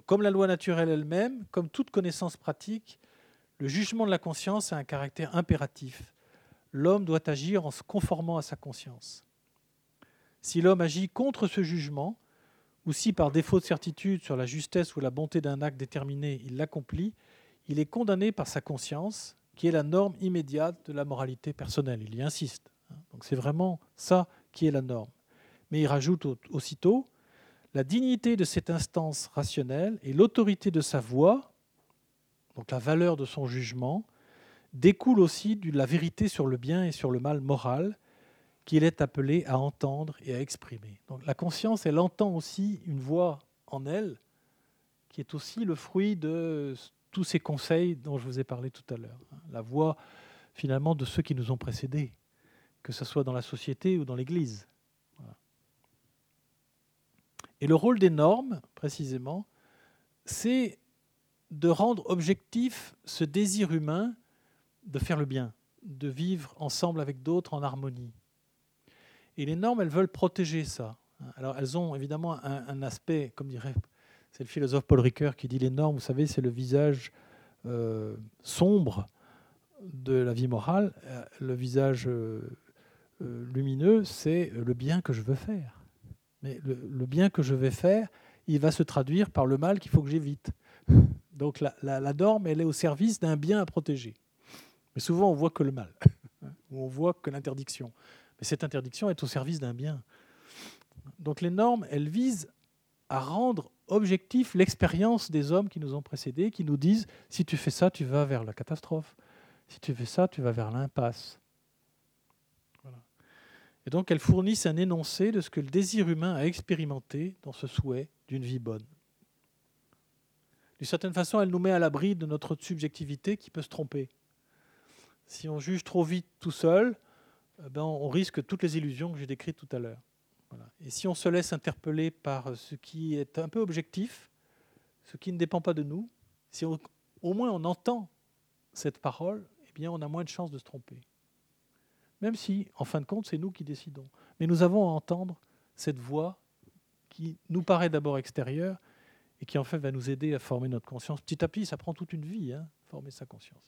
Comme la loi naturelle elle-même, comme toute connaissance pratique, le jugement de la conscience a un caractère impératif. L'homme doit agir en se conformant à sa conscience. Si l'homme agit contre ce jugement, ou si par défaut de certitude sur la justesse ou la bonté d'un acte déterminé, il l'accomplit, il est condamné par sa conscience, qui est la norme immédiate de la moralité personnelle. Il y insiste. Donc c'est vraiment ça qui est la norme. Mais il rajoute aussitôt la dignité de cette instance rationnelle et l'autorité de sa voix, donc la valeur de son jugement, découle aussi de la vérité sur le bien et sur le mal moral, qu'il est appelé à entendre et à exprimer. Donc la conscience, elle entend aussi une voix en elle, qui est aussi le fruit de tous ces conseils dont je vous ai parlé tout à l'heure. La voix, finalement, de ceux qui nous ont précédés, que ce soit dans la société ou dans l'Église. Et le rôle des normes, précisément, c'est de rendre objectif ce désir humain de faire le bien, de vivre ensemble avec d'autres en harmonie. Et les normes, elles veulent protéger ça. Alors elles ont évidemment un, aspect, comme dirait, c'est le philosophe Paul Ricoeur qui dit les normes, vous savez, c'est le visage euh, sombre de la vie morale. Euh, le visage euh, lumineux, c'est le bien que je veux faire. Mais le, bien que je vais faire, il va se traduire par le mal qu'il faut que j'évite. Donc la, norme, elle est au service d'un bien à protéger. Mais souvent, on voit que le mal, ou on voit que l'interdiction. Mais cette interdiction est au service d'un bien. Donc les normes, elles visent à rendre objectif l'expérience des hommes qui nous ont précédés, qui nous disent si tu fais ça, tu vas vers la catastrophe. Si tu fais ça, tu vas vers l'impasse. Et donc elles fournissent un énoncé de ce que le désir humain a expérimenté dans ce souhait d'une vie bonne. D'une certaine façon, elle nous met à l'abri de notre subjectivité qui peut se tromper. Si on juge trop vite tout seul, eh ben, on risque toutes les illusions que j'ai décrites tout à l'heure. Et si on se laisse interpeller par ce qui est un peu objectif, ce qui ne dépend pas de nous, si au moins on entend cette parole, eh bien on a moins de chances de se tromper. Même si, en fin de compte, c'est nous qui décidons. Mais nous avons à entendre cette voix qui nous paraît d'abord extérieure et qui en fait va nous aider à former notre conscience. Petit à petit, ça prend toute une vie, hein, former sa conscience.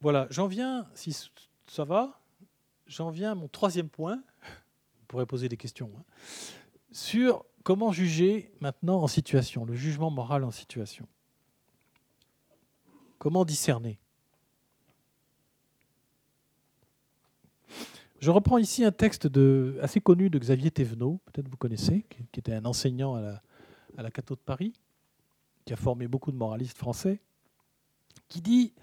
Voilà, j'en viens, si ça va, j'en viens à mon troisième point, vous pourrez poser des questions, hein, sur comment juger maintenant en situation, le jugement moral en situation. Comment discerner? Je reprends ici un texte assez connu de Xavier Thévenot, peut-être vous connaissez, qui, était un enseignant à la, à Cato de Paris, qui a formé beaucoup de moralistes français, qui dit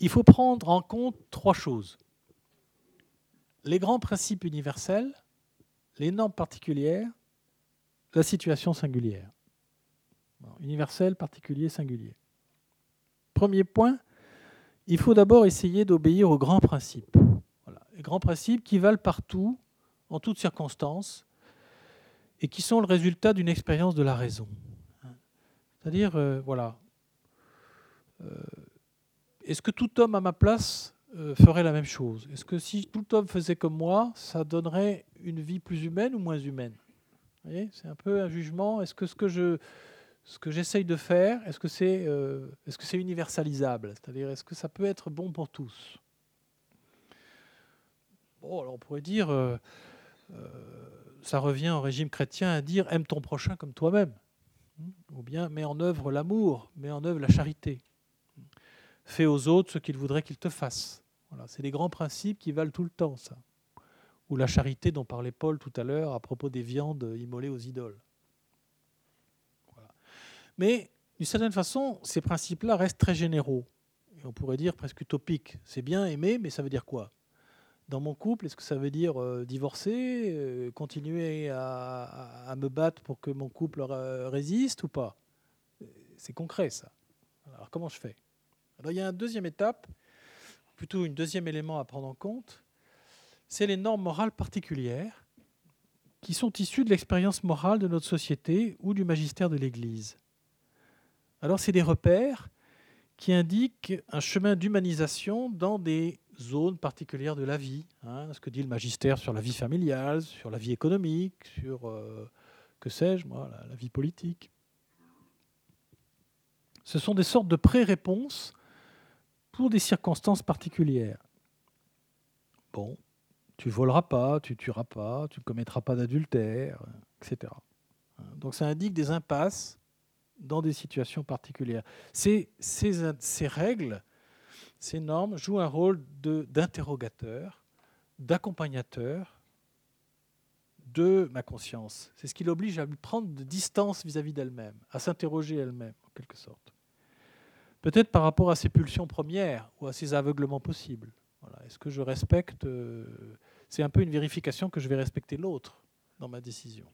il faut prendre en compte trois choses. Les grands principes universels, les normes particulières, la situation singulière. universel, particulier, singulier. Premier point, il faut d'abord essayer d'obéir aux grands principes. Grands principes qui valent partout, en toutes circonstances, et qui sont le résultat d'une expérience de la raison. C'est-à-dire, euh, voilà, euh, est-ce que tout homme à ma place euh, ferait la même chose? Est-ce que si tout homme faisait comme moi, ça donnerait une vie plus humaine ou moins humaine? C'est un peu un jugement. Est-ce que ce que je j'essaye de faire, est-ce que c'est est-ce que c'est universalisable? C'est-à-dire, est-ce que ça peut être bon pour tous? On pourrait dire, euh, ça revient au régime chrétien à dire aime ton prochain comme toi-même, ou bien mets en œuvre l'amour, mets en œuvre la charité. Fais aux autres ce qu'ils voudraient qu'ils te fassent. Voilà, c'est des grands principes qui valent tout le temps, ça. Ou la charité dont parlait Paul tout à l'heure à propos des viandes immolées aux idoles. Mais d'une certaine façon, ces principes-là restent très généraux. Et on pourrait dire presque utopiques. C'est bien aimer, mais ça veut dire quoi? Dans mon couple, est-ce que ça veut dire euh, divorcer, euh, continuer à, me battre pour que mon couple résiste ou pas? C'est concret, ça. Alors comment je fais? Alors il y a une deuxième étape, plutôt un deuxième élément à prendre en compte, c'est les normes morales particulières qui sont issues de l'expérience morale de notre société ou du magistère de l'Église. Alors c'est des repères qui indiquent un chemin d'humanisation dans des zones particulières de la vie. Hein, ce que dit le magistère sur la vie familiale, sur la vie économique, sur, euh, que sais-je, moi, la, vie politique. Ce sont des sortes de pré-réponses pour des circonstances particulières. Bon, tu voleras pas, tu tueras pas, tu ne commettras pas d'adultère, etc. Donc ça indique des impasses dans des situations particulières. Ces règles, ces normes jouent un rôle d'interrogateur, d'accompagnateur de ma conscience. C'est ce qui l'oblige à prendre de distance vis-à-vis d'elle-même, à s'interroger elle-même, en quelque sorte. Peut-être par rapport à ses pulsions premières ou à ses aveuglements possibles. Est-ce que je respecte euh, C'est un peu une vérification que je vais respecter l'autre dans ma décision.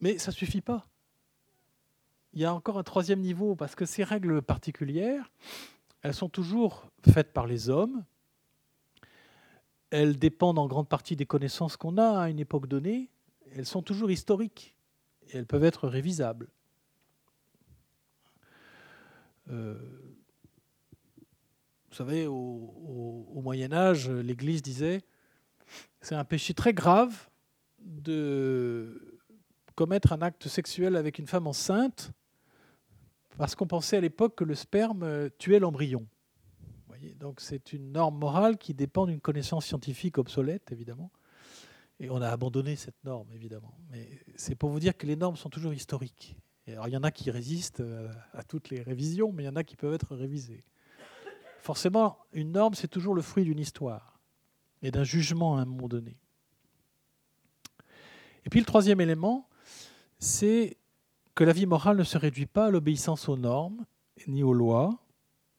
Mais ça ne suffit pas. Il y a encore un troisième niveau, parce que ces règles particulières, elles sont toujours faites par les hommes. Elles dépendent en grande partie des connaissances qu'on a à une époque donnée. Elles sont toujours historiques et elles peuvent être révisables. Euh, vous savez, au, au Moyen Âge, l'Église disait, c'est un péché très grave de commettre un acte sexuel avec une femme enceinte parce qu'on pensait à l'époque que le sperme euh, tuait l'embryon. Donc c'est une norme morale qui dépend d'une connaissance scientifique obsolète, évidemment. Et on a abandonné cette norme, évidemment. Mais c'est pour vous dire que les normes sont toujours historiques. alors, il y en a qui résistent euh, à toutes les révisions, mais il y en a qui peuvent être révisées. Forcément, une norme, c'est toujours le fruit d'une histoire et d'un jugement à un moment donné. Et puis le troisième élément, c'est que la vie morale ne se réduit pas à l'obéissance aux normes ni aux lois,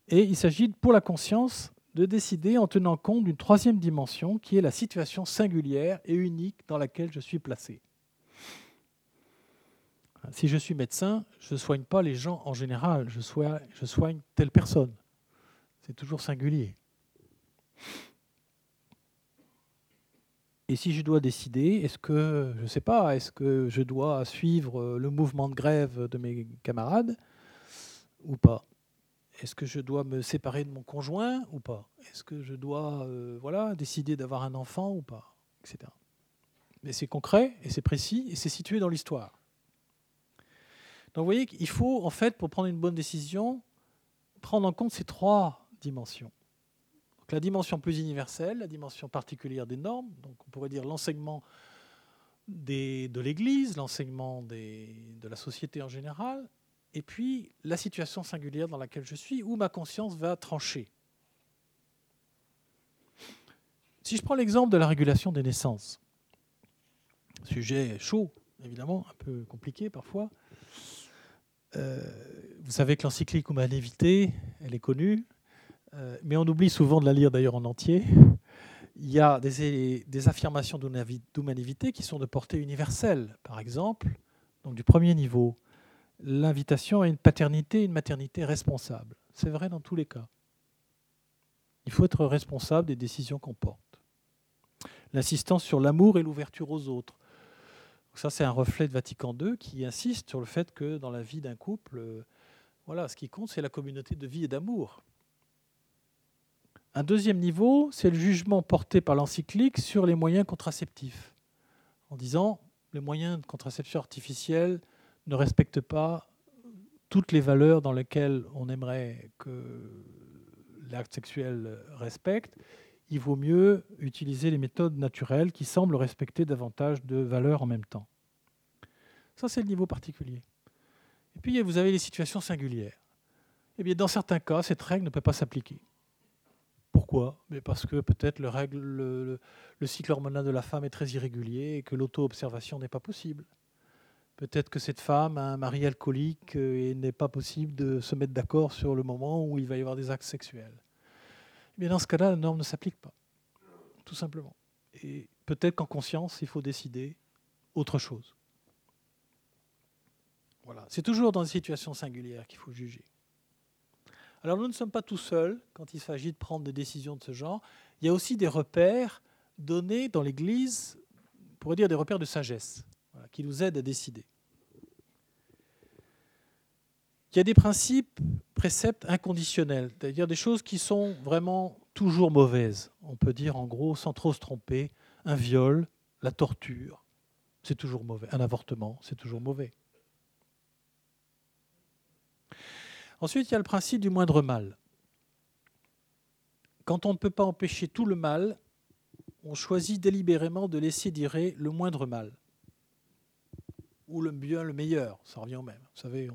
et il s'agit pour la conscience de décider en tenant compte d'une troisième dimension qui est la situation singulière et unique dans laquelle je suis placé. Si je suis médecin, je ne soigne pas les gens en général, je soigne, je telle personne. C'est toujours singulier. Et si je dois décider, est-ce que, je ne sais pas, est-ce que je dois suivre le mouvement de grève de mes camarades ou pas? Est-ce que je dois me séparer de mon conjoint ou pas? Est-ce que je dois euh, voilà, décider d'avoir un enfant ou pas Etc. Mais c'est concret et c'est précis et c'est situé dans l'histoire. Donc vous voyez qu'il faut, en fait, pour prendre une bonne décision, prendre en compte ces trois dimensions la dimension plus universelle, la dimension particulière des normes, donc on pourrait dire l'enseignement de l'Église, l'enseignement de la société en général, et puis la situation singulière dans laquelle je suis, où ma conscience va trancher. Si je prends l'exemple de la régulation des naissances, sujet chaud, évidemment, un peu compliqué parfois. Euh, vous savez que l'encyclique Humanité, elle est connue, mais on oublie souvent de la lire d'ailleurs en entier. Il y a des, affirmations d'humanité qui sont de portée universelle. Par exemple, donc du premier niveau, l'invitation à une paternité une maternité responsable. C'est vrai dans tous les cas. Il faut être responsable des décisions qu'on porte. L'insistance sur l'amour et l'ouverture aux autres. ça, c'est un reflet de Vatican II qui insiste sur le fait que dans la vie d'un couple, euh, voilà, ce qui compte, c'est la communauté de vie et d'amour. Un deuxième niveau, c'est le jugement porté par l'encyclique sur les moyens contraceptifs, en disant les moyens de contraception artificielle ne respectent pas toutes les valeurs dans lesquelles on aimerait que l'acte sexuel respecte. Il vaut mieux utiliser les méthodes naturelles qui semblent respecter davantage de valeurs en même temps. Ça, c'est le niveau particulier. Et puis, vous avez les situations singulières. Eh bien, dans certains cas, cette règle ne peut pas s'appliquer. Pourquoi Mais Parce que peut-être le, cycle hormonal de la femme est très irrégulier et que l'auto-observation n'est pas possible. Peut-être que cette femme a un mari alcoolique euh, et il n'est pas possible de se mettre d'accord sur le moment où il va y avoir des actes sexuels. Mais dans ce cas-là, la norme ne s'applique pas, tout simplement. Et peut-être qu'en conscience, il faut décider autre chose. Voilà. C'est toujours dans des situations singulières qu'il faut juger. Alors nous ne sommes pas tout seuls quand il s'agit de prendre des décisions de ce genre. Il y a aussi des repères donnés dans l'Église, on pourrait dire des repères de sagesse, qui nous aident à décider. Il y a des principes, préceptes inconditionnels, c'est-à-dire des choses qui sont vraiment toujours mauvaises. On peut dire en gros, sans trop se tromper, un viol, la torture, c'est toujours mauvais. Un avortement, c'est toujours mauvais. Ensuite, il y a le principe du moindre mal. Quand on ne peut pas empêcher tout le mal, on choisit délibérément de laisser dire le moindre mal. Ou le bien, le meilleur, ça revient au même. Vous savez,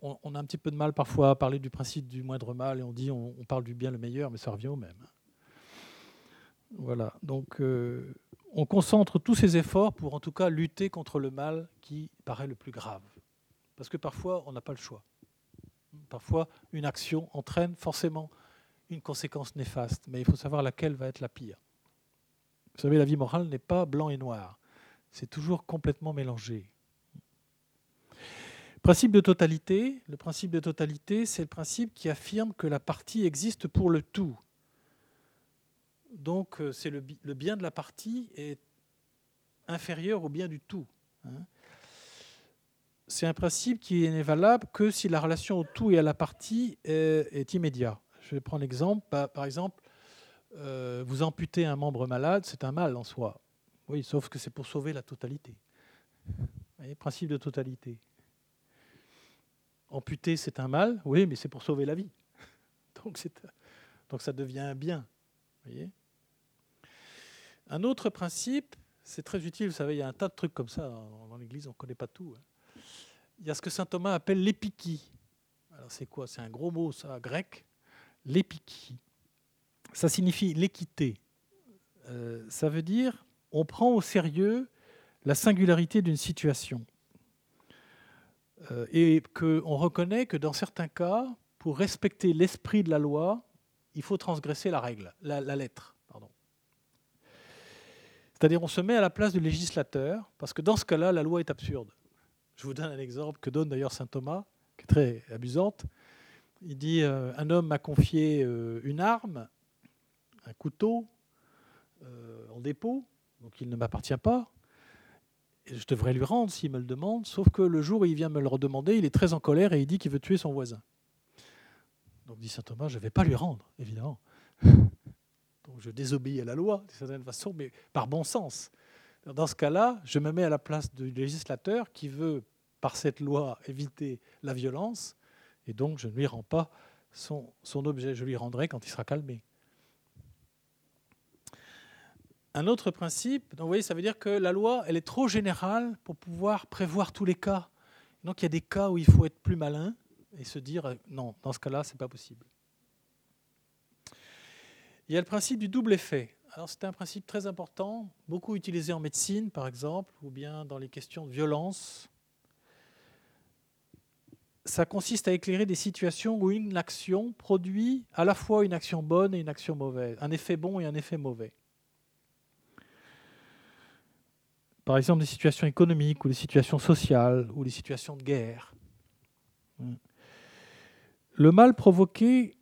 on, a un petit peu de mal parfois à parler du principe du moindre mal et on dit on, parle du bien, le meilleur, mais ça revient au même. Voilà, donc euh, on concentre tous ces efforts pour en tout cas lutter contre le mal qui paraît le plus grave. Parce que parfois, on n'a pas le choix. Parfois, une action entraîne forcément une conséquence néfaste, mais il faut savoir laquelle va être la pire. Vous savez, la vie morale n'est pas blanc et noir, c'est toujours complètement mélangé. Principe de totalité, le principe de totalité, c'est le principe qui affirme que la partie existe pour le tout. Donc, euh, c'est le, bien de la partie est inférieur au bien du tout. Hein c'est un principe qui n'est valable que si la relation au tout et à la partie est, immédiate. Je vais prendre l'exemple. Par exemple, euh, vous amputez un membre malade, c'est un mal en soi. Oui, sauf que c'est pour sauver la totalité. Vous voyez, principe de totalité. Amputer, c'est un mal, oui, mais c'est pour sauver la vie. Donc, ça devient un bien. Voyez un autre principe, c'est très utile, vous savez, il y a un tas de trucs comme ça dans l'Église, on ne connaît pas tout. Hein il y a ce que saint Thomas appelle l'épiki. Alors c'est quoi? C'est un gros mot, ça, grec. L'épiki. Ça signifie l'équité. Euh, ça veut dire on prend au sérieux la singularité d'une situation. Euh, et qu'on reconnaît que dans certains cas, pour respecter l'esprit de la loi, il faut transgresser la règle, la, la lettre. C'est-à-dire on se met à la place du législateur, parce que dans ce cas-là, la loi est absurde. Je vous donne un exemple que donne d'ailleurs saint Thomas, qui est très amusante. Il dit euh, Un homme m'a confié euh, une arme, un couteau, euh, en dépôt, donc il ne m'appartient pas. Et je devrais lui rendre s'il me le demande, sauf que le jour où il vient me le redemander, il est très en colère et il dit qu'il veut tuer son voisin. Donc dit saint Thomas Je ne vais pas lui rendre, évidemment. Donc je désobéis à la loi, d'une certaine façon, mais par bon sens. Dans ce cas-là, je me mets à la place du législateur qui veut par cette loi éviter la violence, et donc je ne lui rends pas son, objet, je lui rendrai quand il sera calmé. Un autre principe, donc vous voyez, ça veut dire que la loi, elle est trop générale pour pouvoir prévoir tous les cas. Donc il y a des cas où il faut être plus malin et se dire euh, non, dans ce cas-là, ce n'est pas possible. Il y a le principe du double effet. C'est un principe très important, beaucoup utilisé en médecine par exemple, ou bien dans les questions de violence ça consiste à éclairer des situations où une action produit à la fois une action bonne et une action mauvaise, un effet bon et un effet mauvais. Par exemple, des situations économiques ou des situations sociales ou des situations de guerre. Le mal provoqué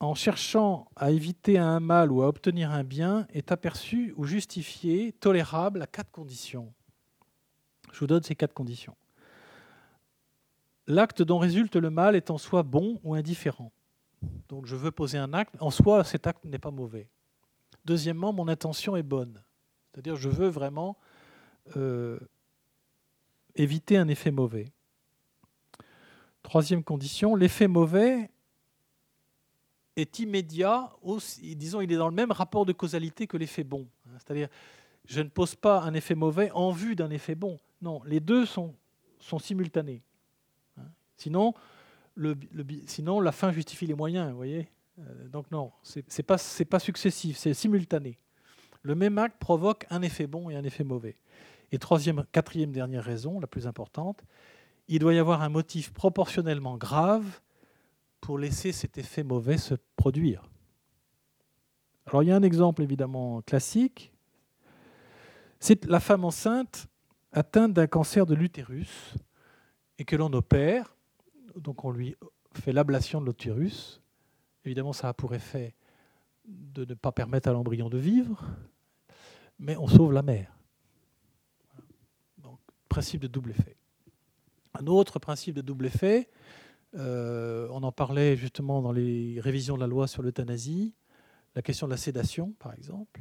en cherchant à éviter un mal ou à obtenir un bien est aperçu ou justifié, tolérable à quatre conditions. Je vous donne ces quatre conditions l'acte dont résulte le mal est en soi bon ou indifférent. Donc je veux poser un acte, en soi cet acte n'est pas mauvais. Deuxièmement, mon intention est bonne. C'est-à-dire je veux vraiment euh, éviter un effet mauvais. Troisième condition, l'effet mauvais est immédiat, disons il est dans le même rapport de causalité que l'effet bon. C'est-à-dire je ne pose pas un effet mauvais en vue d'un effet bon. Non, les deux sont simultanés. Sinon, la fin justifie les moyens, vous voyez euh, Donc non, ce n'est pas, pas successif, c'est simultané. Le même acte provoque un effet bon et un effet mauvais. Et troisième, quatrième, dernière raison, la plus importante, il doit y avoir un motif proportionnellement grave pour laisser cet effet mauvais se produire. Alors il y a un exemple évidemment classique, c'est la femme enceinte atteinte d'un cancer de l'utérus et que l'on opère donc on lui fait l'ablation de l'utérus, évidemment ça a pour effet de ne pas permettre à l'embryon de vivre, mais on sauve la mère. Donc, principe de double effet. Un autre principe de double effet, euh, on en parlait justement dans les révisions de la loi sur l'euthanasie, la question de la sédation, par exemple.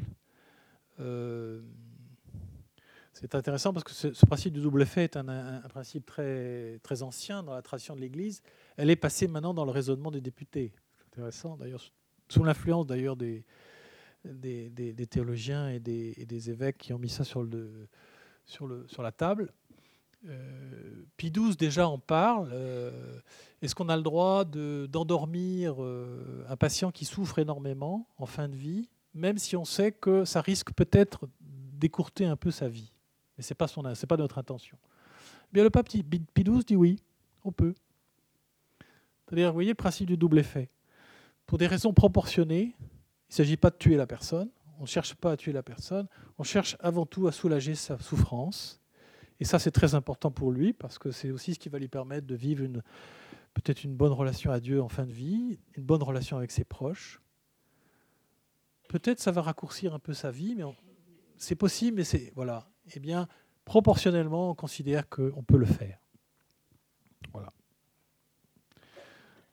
Euh, c'est intéressant parce que ce, principe du double effet est un, principe très, très ancien dans la tradition de l'Église. Elle est passée maintenant dans le raisonnement des députés. C'est intéressant, d'ailleurs, sous l'influence d'ailleurs des, théologiens et des, évêques qui ont mis ça sur, le, sur, la table. Euh, déjà en parle. Euh, est-ce qu'on a le droit d'endormir euh, un patient qui souffre énormément en fin de vie, même si on sait que ça risque peut-être d'écourter un peu sa vie? Mais ce n'est pas, pas notre intention. Eh bien, le pape Pie XII dit oui, on peut. C'est-à-dire, vous voyez le principe du double effet. Pour des raisons proportionnées, il ne s'agit pas de tuer la personne, on ne cherche pas à tuer la personne, on cherche avant tout à soulager sa souffrance. Et ça, c'est très important pour lui, parce que c'est aussi ce qui va lui permettre de vivre peut-être une bonne relation à Dieu en fin de vie, une bonne relation avec ses proches. Peut-être ça va raccourcir un peu sa vie, mais c'est possible, mais c'est voilà. Eh bien, proportionnellement, on considère qu'on peut le faire. Voilà.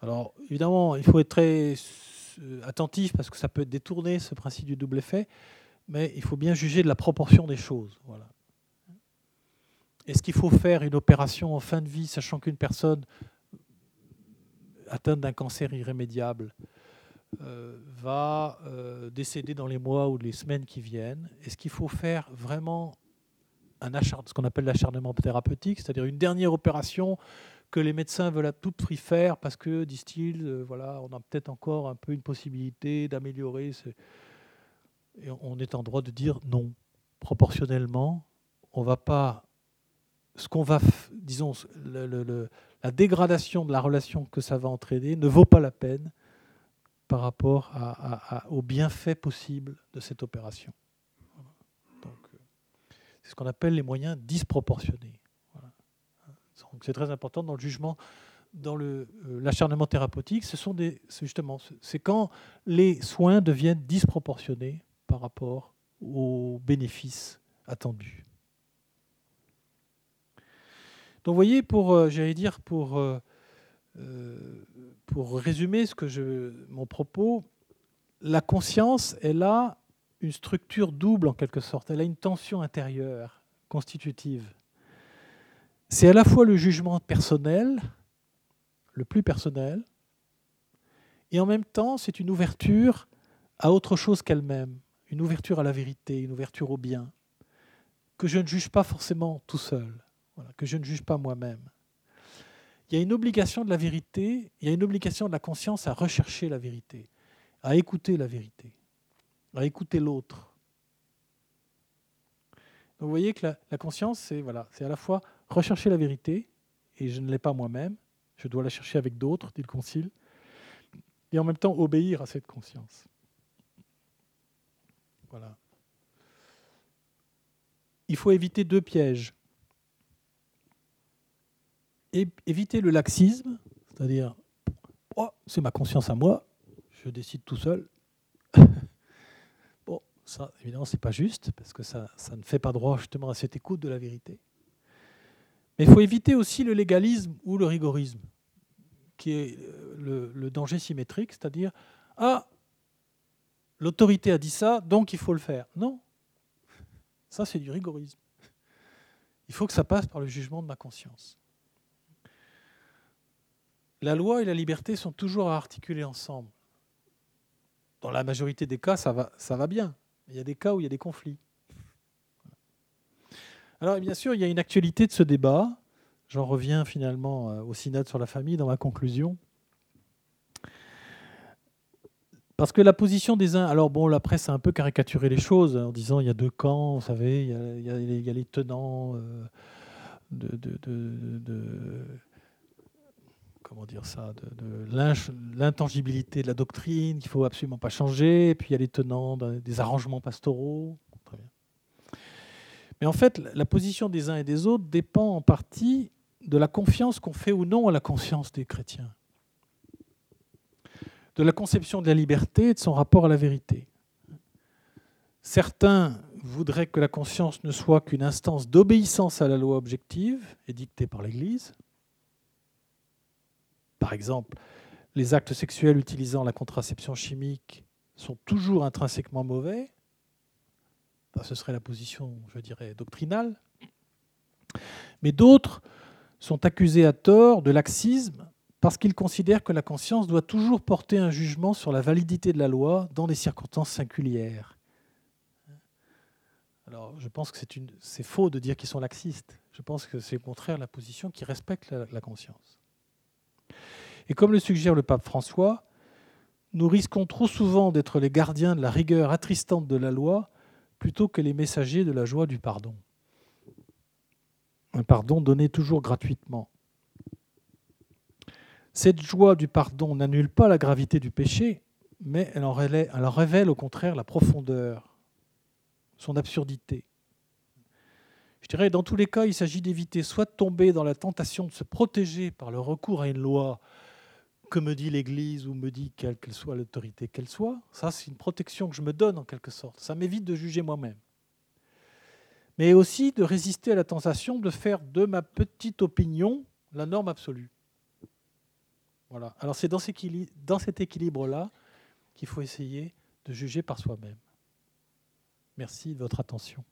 Alors, évidemment, il faut être très euh, attentif parce que ça peut détourner ce principe du double effet, mais il faut bien juger de la proportion des choses. Voilà. Est-ce qu'il faut faire une opération en fin de vie, sachant qu'une personne atteinte d'un cancer irrémédiable euh, va euh, décéder dans les mois ou les semaines qui viennent? Est-ce qu'il faut faire vraiment un ce qu'on appelle l'acharnement thérapeutique, c'est-à-dire une dernière opération que les médecins veulent à tout prix faire parce que, disent-ils, euh, voilà, on a peut-être encore un peu une possibilité d'améliorer. Et on est en droit de dire non. Proportionnellement, on va pas. Ce qu'on va, disons, la dégradation de la relation que ça va entraîner ne vaut pas la peine par rapport à, au bienfait possible de cette opération. C'est ce qu'on appelle les moyens disproportionnés c'est très important dans le jugement, dans euh, l'acharnement thérapeutique. Ce sont justement, c'est quand les soins deviennent disproportionnés par rapport aux bénéfices attendus. Donc, vous voyez, pour, euh, j'allais dire, pour, euh, pour résumer ce que je, mon propos, la conscience, elle a une structure double en quelque sorte. Elle a une tension intérieure constitutive c'est à la fois le jugement personnel, le plus personnel, et en même temps, c'est une ouverture à autre chose qu'elle-même, une ouverture à la vérité, une ouverture au bien, que je ne juge pas forcément tout seul, que je ne juge pas moi-même. Il y a une obligation de la vérité, il y a une obligation de la conscience à rechercher la vérité, à écouter la vérité, à écouter l'autre. Donc vous voyez que la, conscience, c'est voilà, à la fois rechercher la vérité, et je ne l'ai pas moi-même, je dois la chercher avec d'autres, dit le Concile, et en même temps obéir à cette conscience. Voilà. Il faut éviter deux pièges. éviter le laxisme, c'est-à-dire, oh, c'est ma conscience à moi, je décide tout seul. ça, évidemment, c'est pas juste, parce que ça, ça ne fait pas droit justement à cette écoute de la vérité. Mais il faut éviter aussi le légalisme ou le rigorisme, qui est euh, le, danger symétrique, c'est-à-dire Ah, l'autorité a dit ça, donc il faut le faire. Non, ça c'est du rigorisme. Il faut que ça passe par le jugement de ma conscience. La loi et la liberté sont toujours à articuler ensemble. Dans la majorité des cas, ça va, ça va bien. Il y a des cas où il y a des conflits. Alors bien sûr, il y a une actualité de ce débat. J'en reviens finalement euh, au synode sur la famille dans ma conclusion. Parce que la position des uns, alors bon, la presse a un peu caricaturé les choses en disant il y a deux camps, vous savez, il y a, les tenants euh, de, comment dire ça, de, l'intangibilité de la doctrine qu'il faut absolument pas changer, et puis il y a les tenants des arrangements pastoraux. Mais en fait, la position des uns et des autres dépend en partie de la confiance qu'on fait ou non à la conscience des chrétiens. de la conception de la liberté et de son rapport à la vérité. Certains voudraient que la conscience ne soit qu'une instance d'obéissance à la loi objective édictée par l'Église. Par exemple, les actes sexuels utilisant la contraception chimique sont toujours intrinsèquement mauvais. ce serait la position, je dirais, doctrinale. Mais d'autres sont accusés à tort de laxisme parce qu'ils considèrent que la conscience doit toujours porter un jugement sur la validité de la loi dans des circonstances singulières. Alors, je pense que c'est faux de dire qu'ils sont laxistes. Je pense que c'est au contraire la position qui respecte la conscience. Et comme le suggère le pape François, nous risquons trop souvent d'être les gardiens de la rigueur attristante de la loi plutôt que les messagers de la joie du pardon. Un pardon donné toujours gratuitement. Cette joie du pardon n'annule pas la gravité du péché, mais elle en révèle, au contraire la profondeur, son absurdité. Je dirais, dans tous les cas, il s'agit d'éviter soit de tomber dans la tentation de se protéger par le recours à une loi que me dit l'Église ou me dit quelle qu'elle soit l'autorité qu'elle soit. Ça, c'est une protection que je me donne en quelque sorte. Ça m'évite de juger moi-même. Mais aussi de résister à la tentation de faire de ma petite opinion la norme absolue. Voilà. Alors c'est dans, cet équilibre-là qu'il faut essayer de juger par soi-même. Merci de votre attention.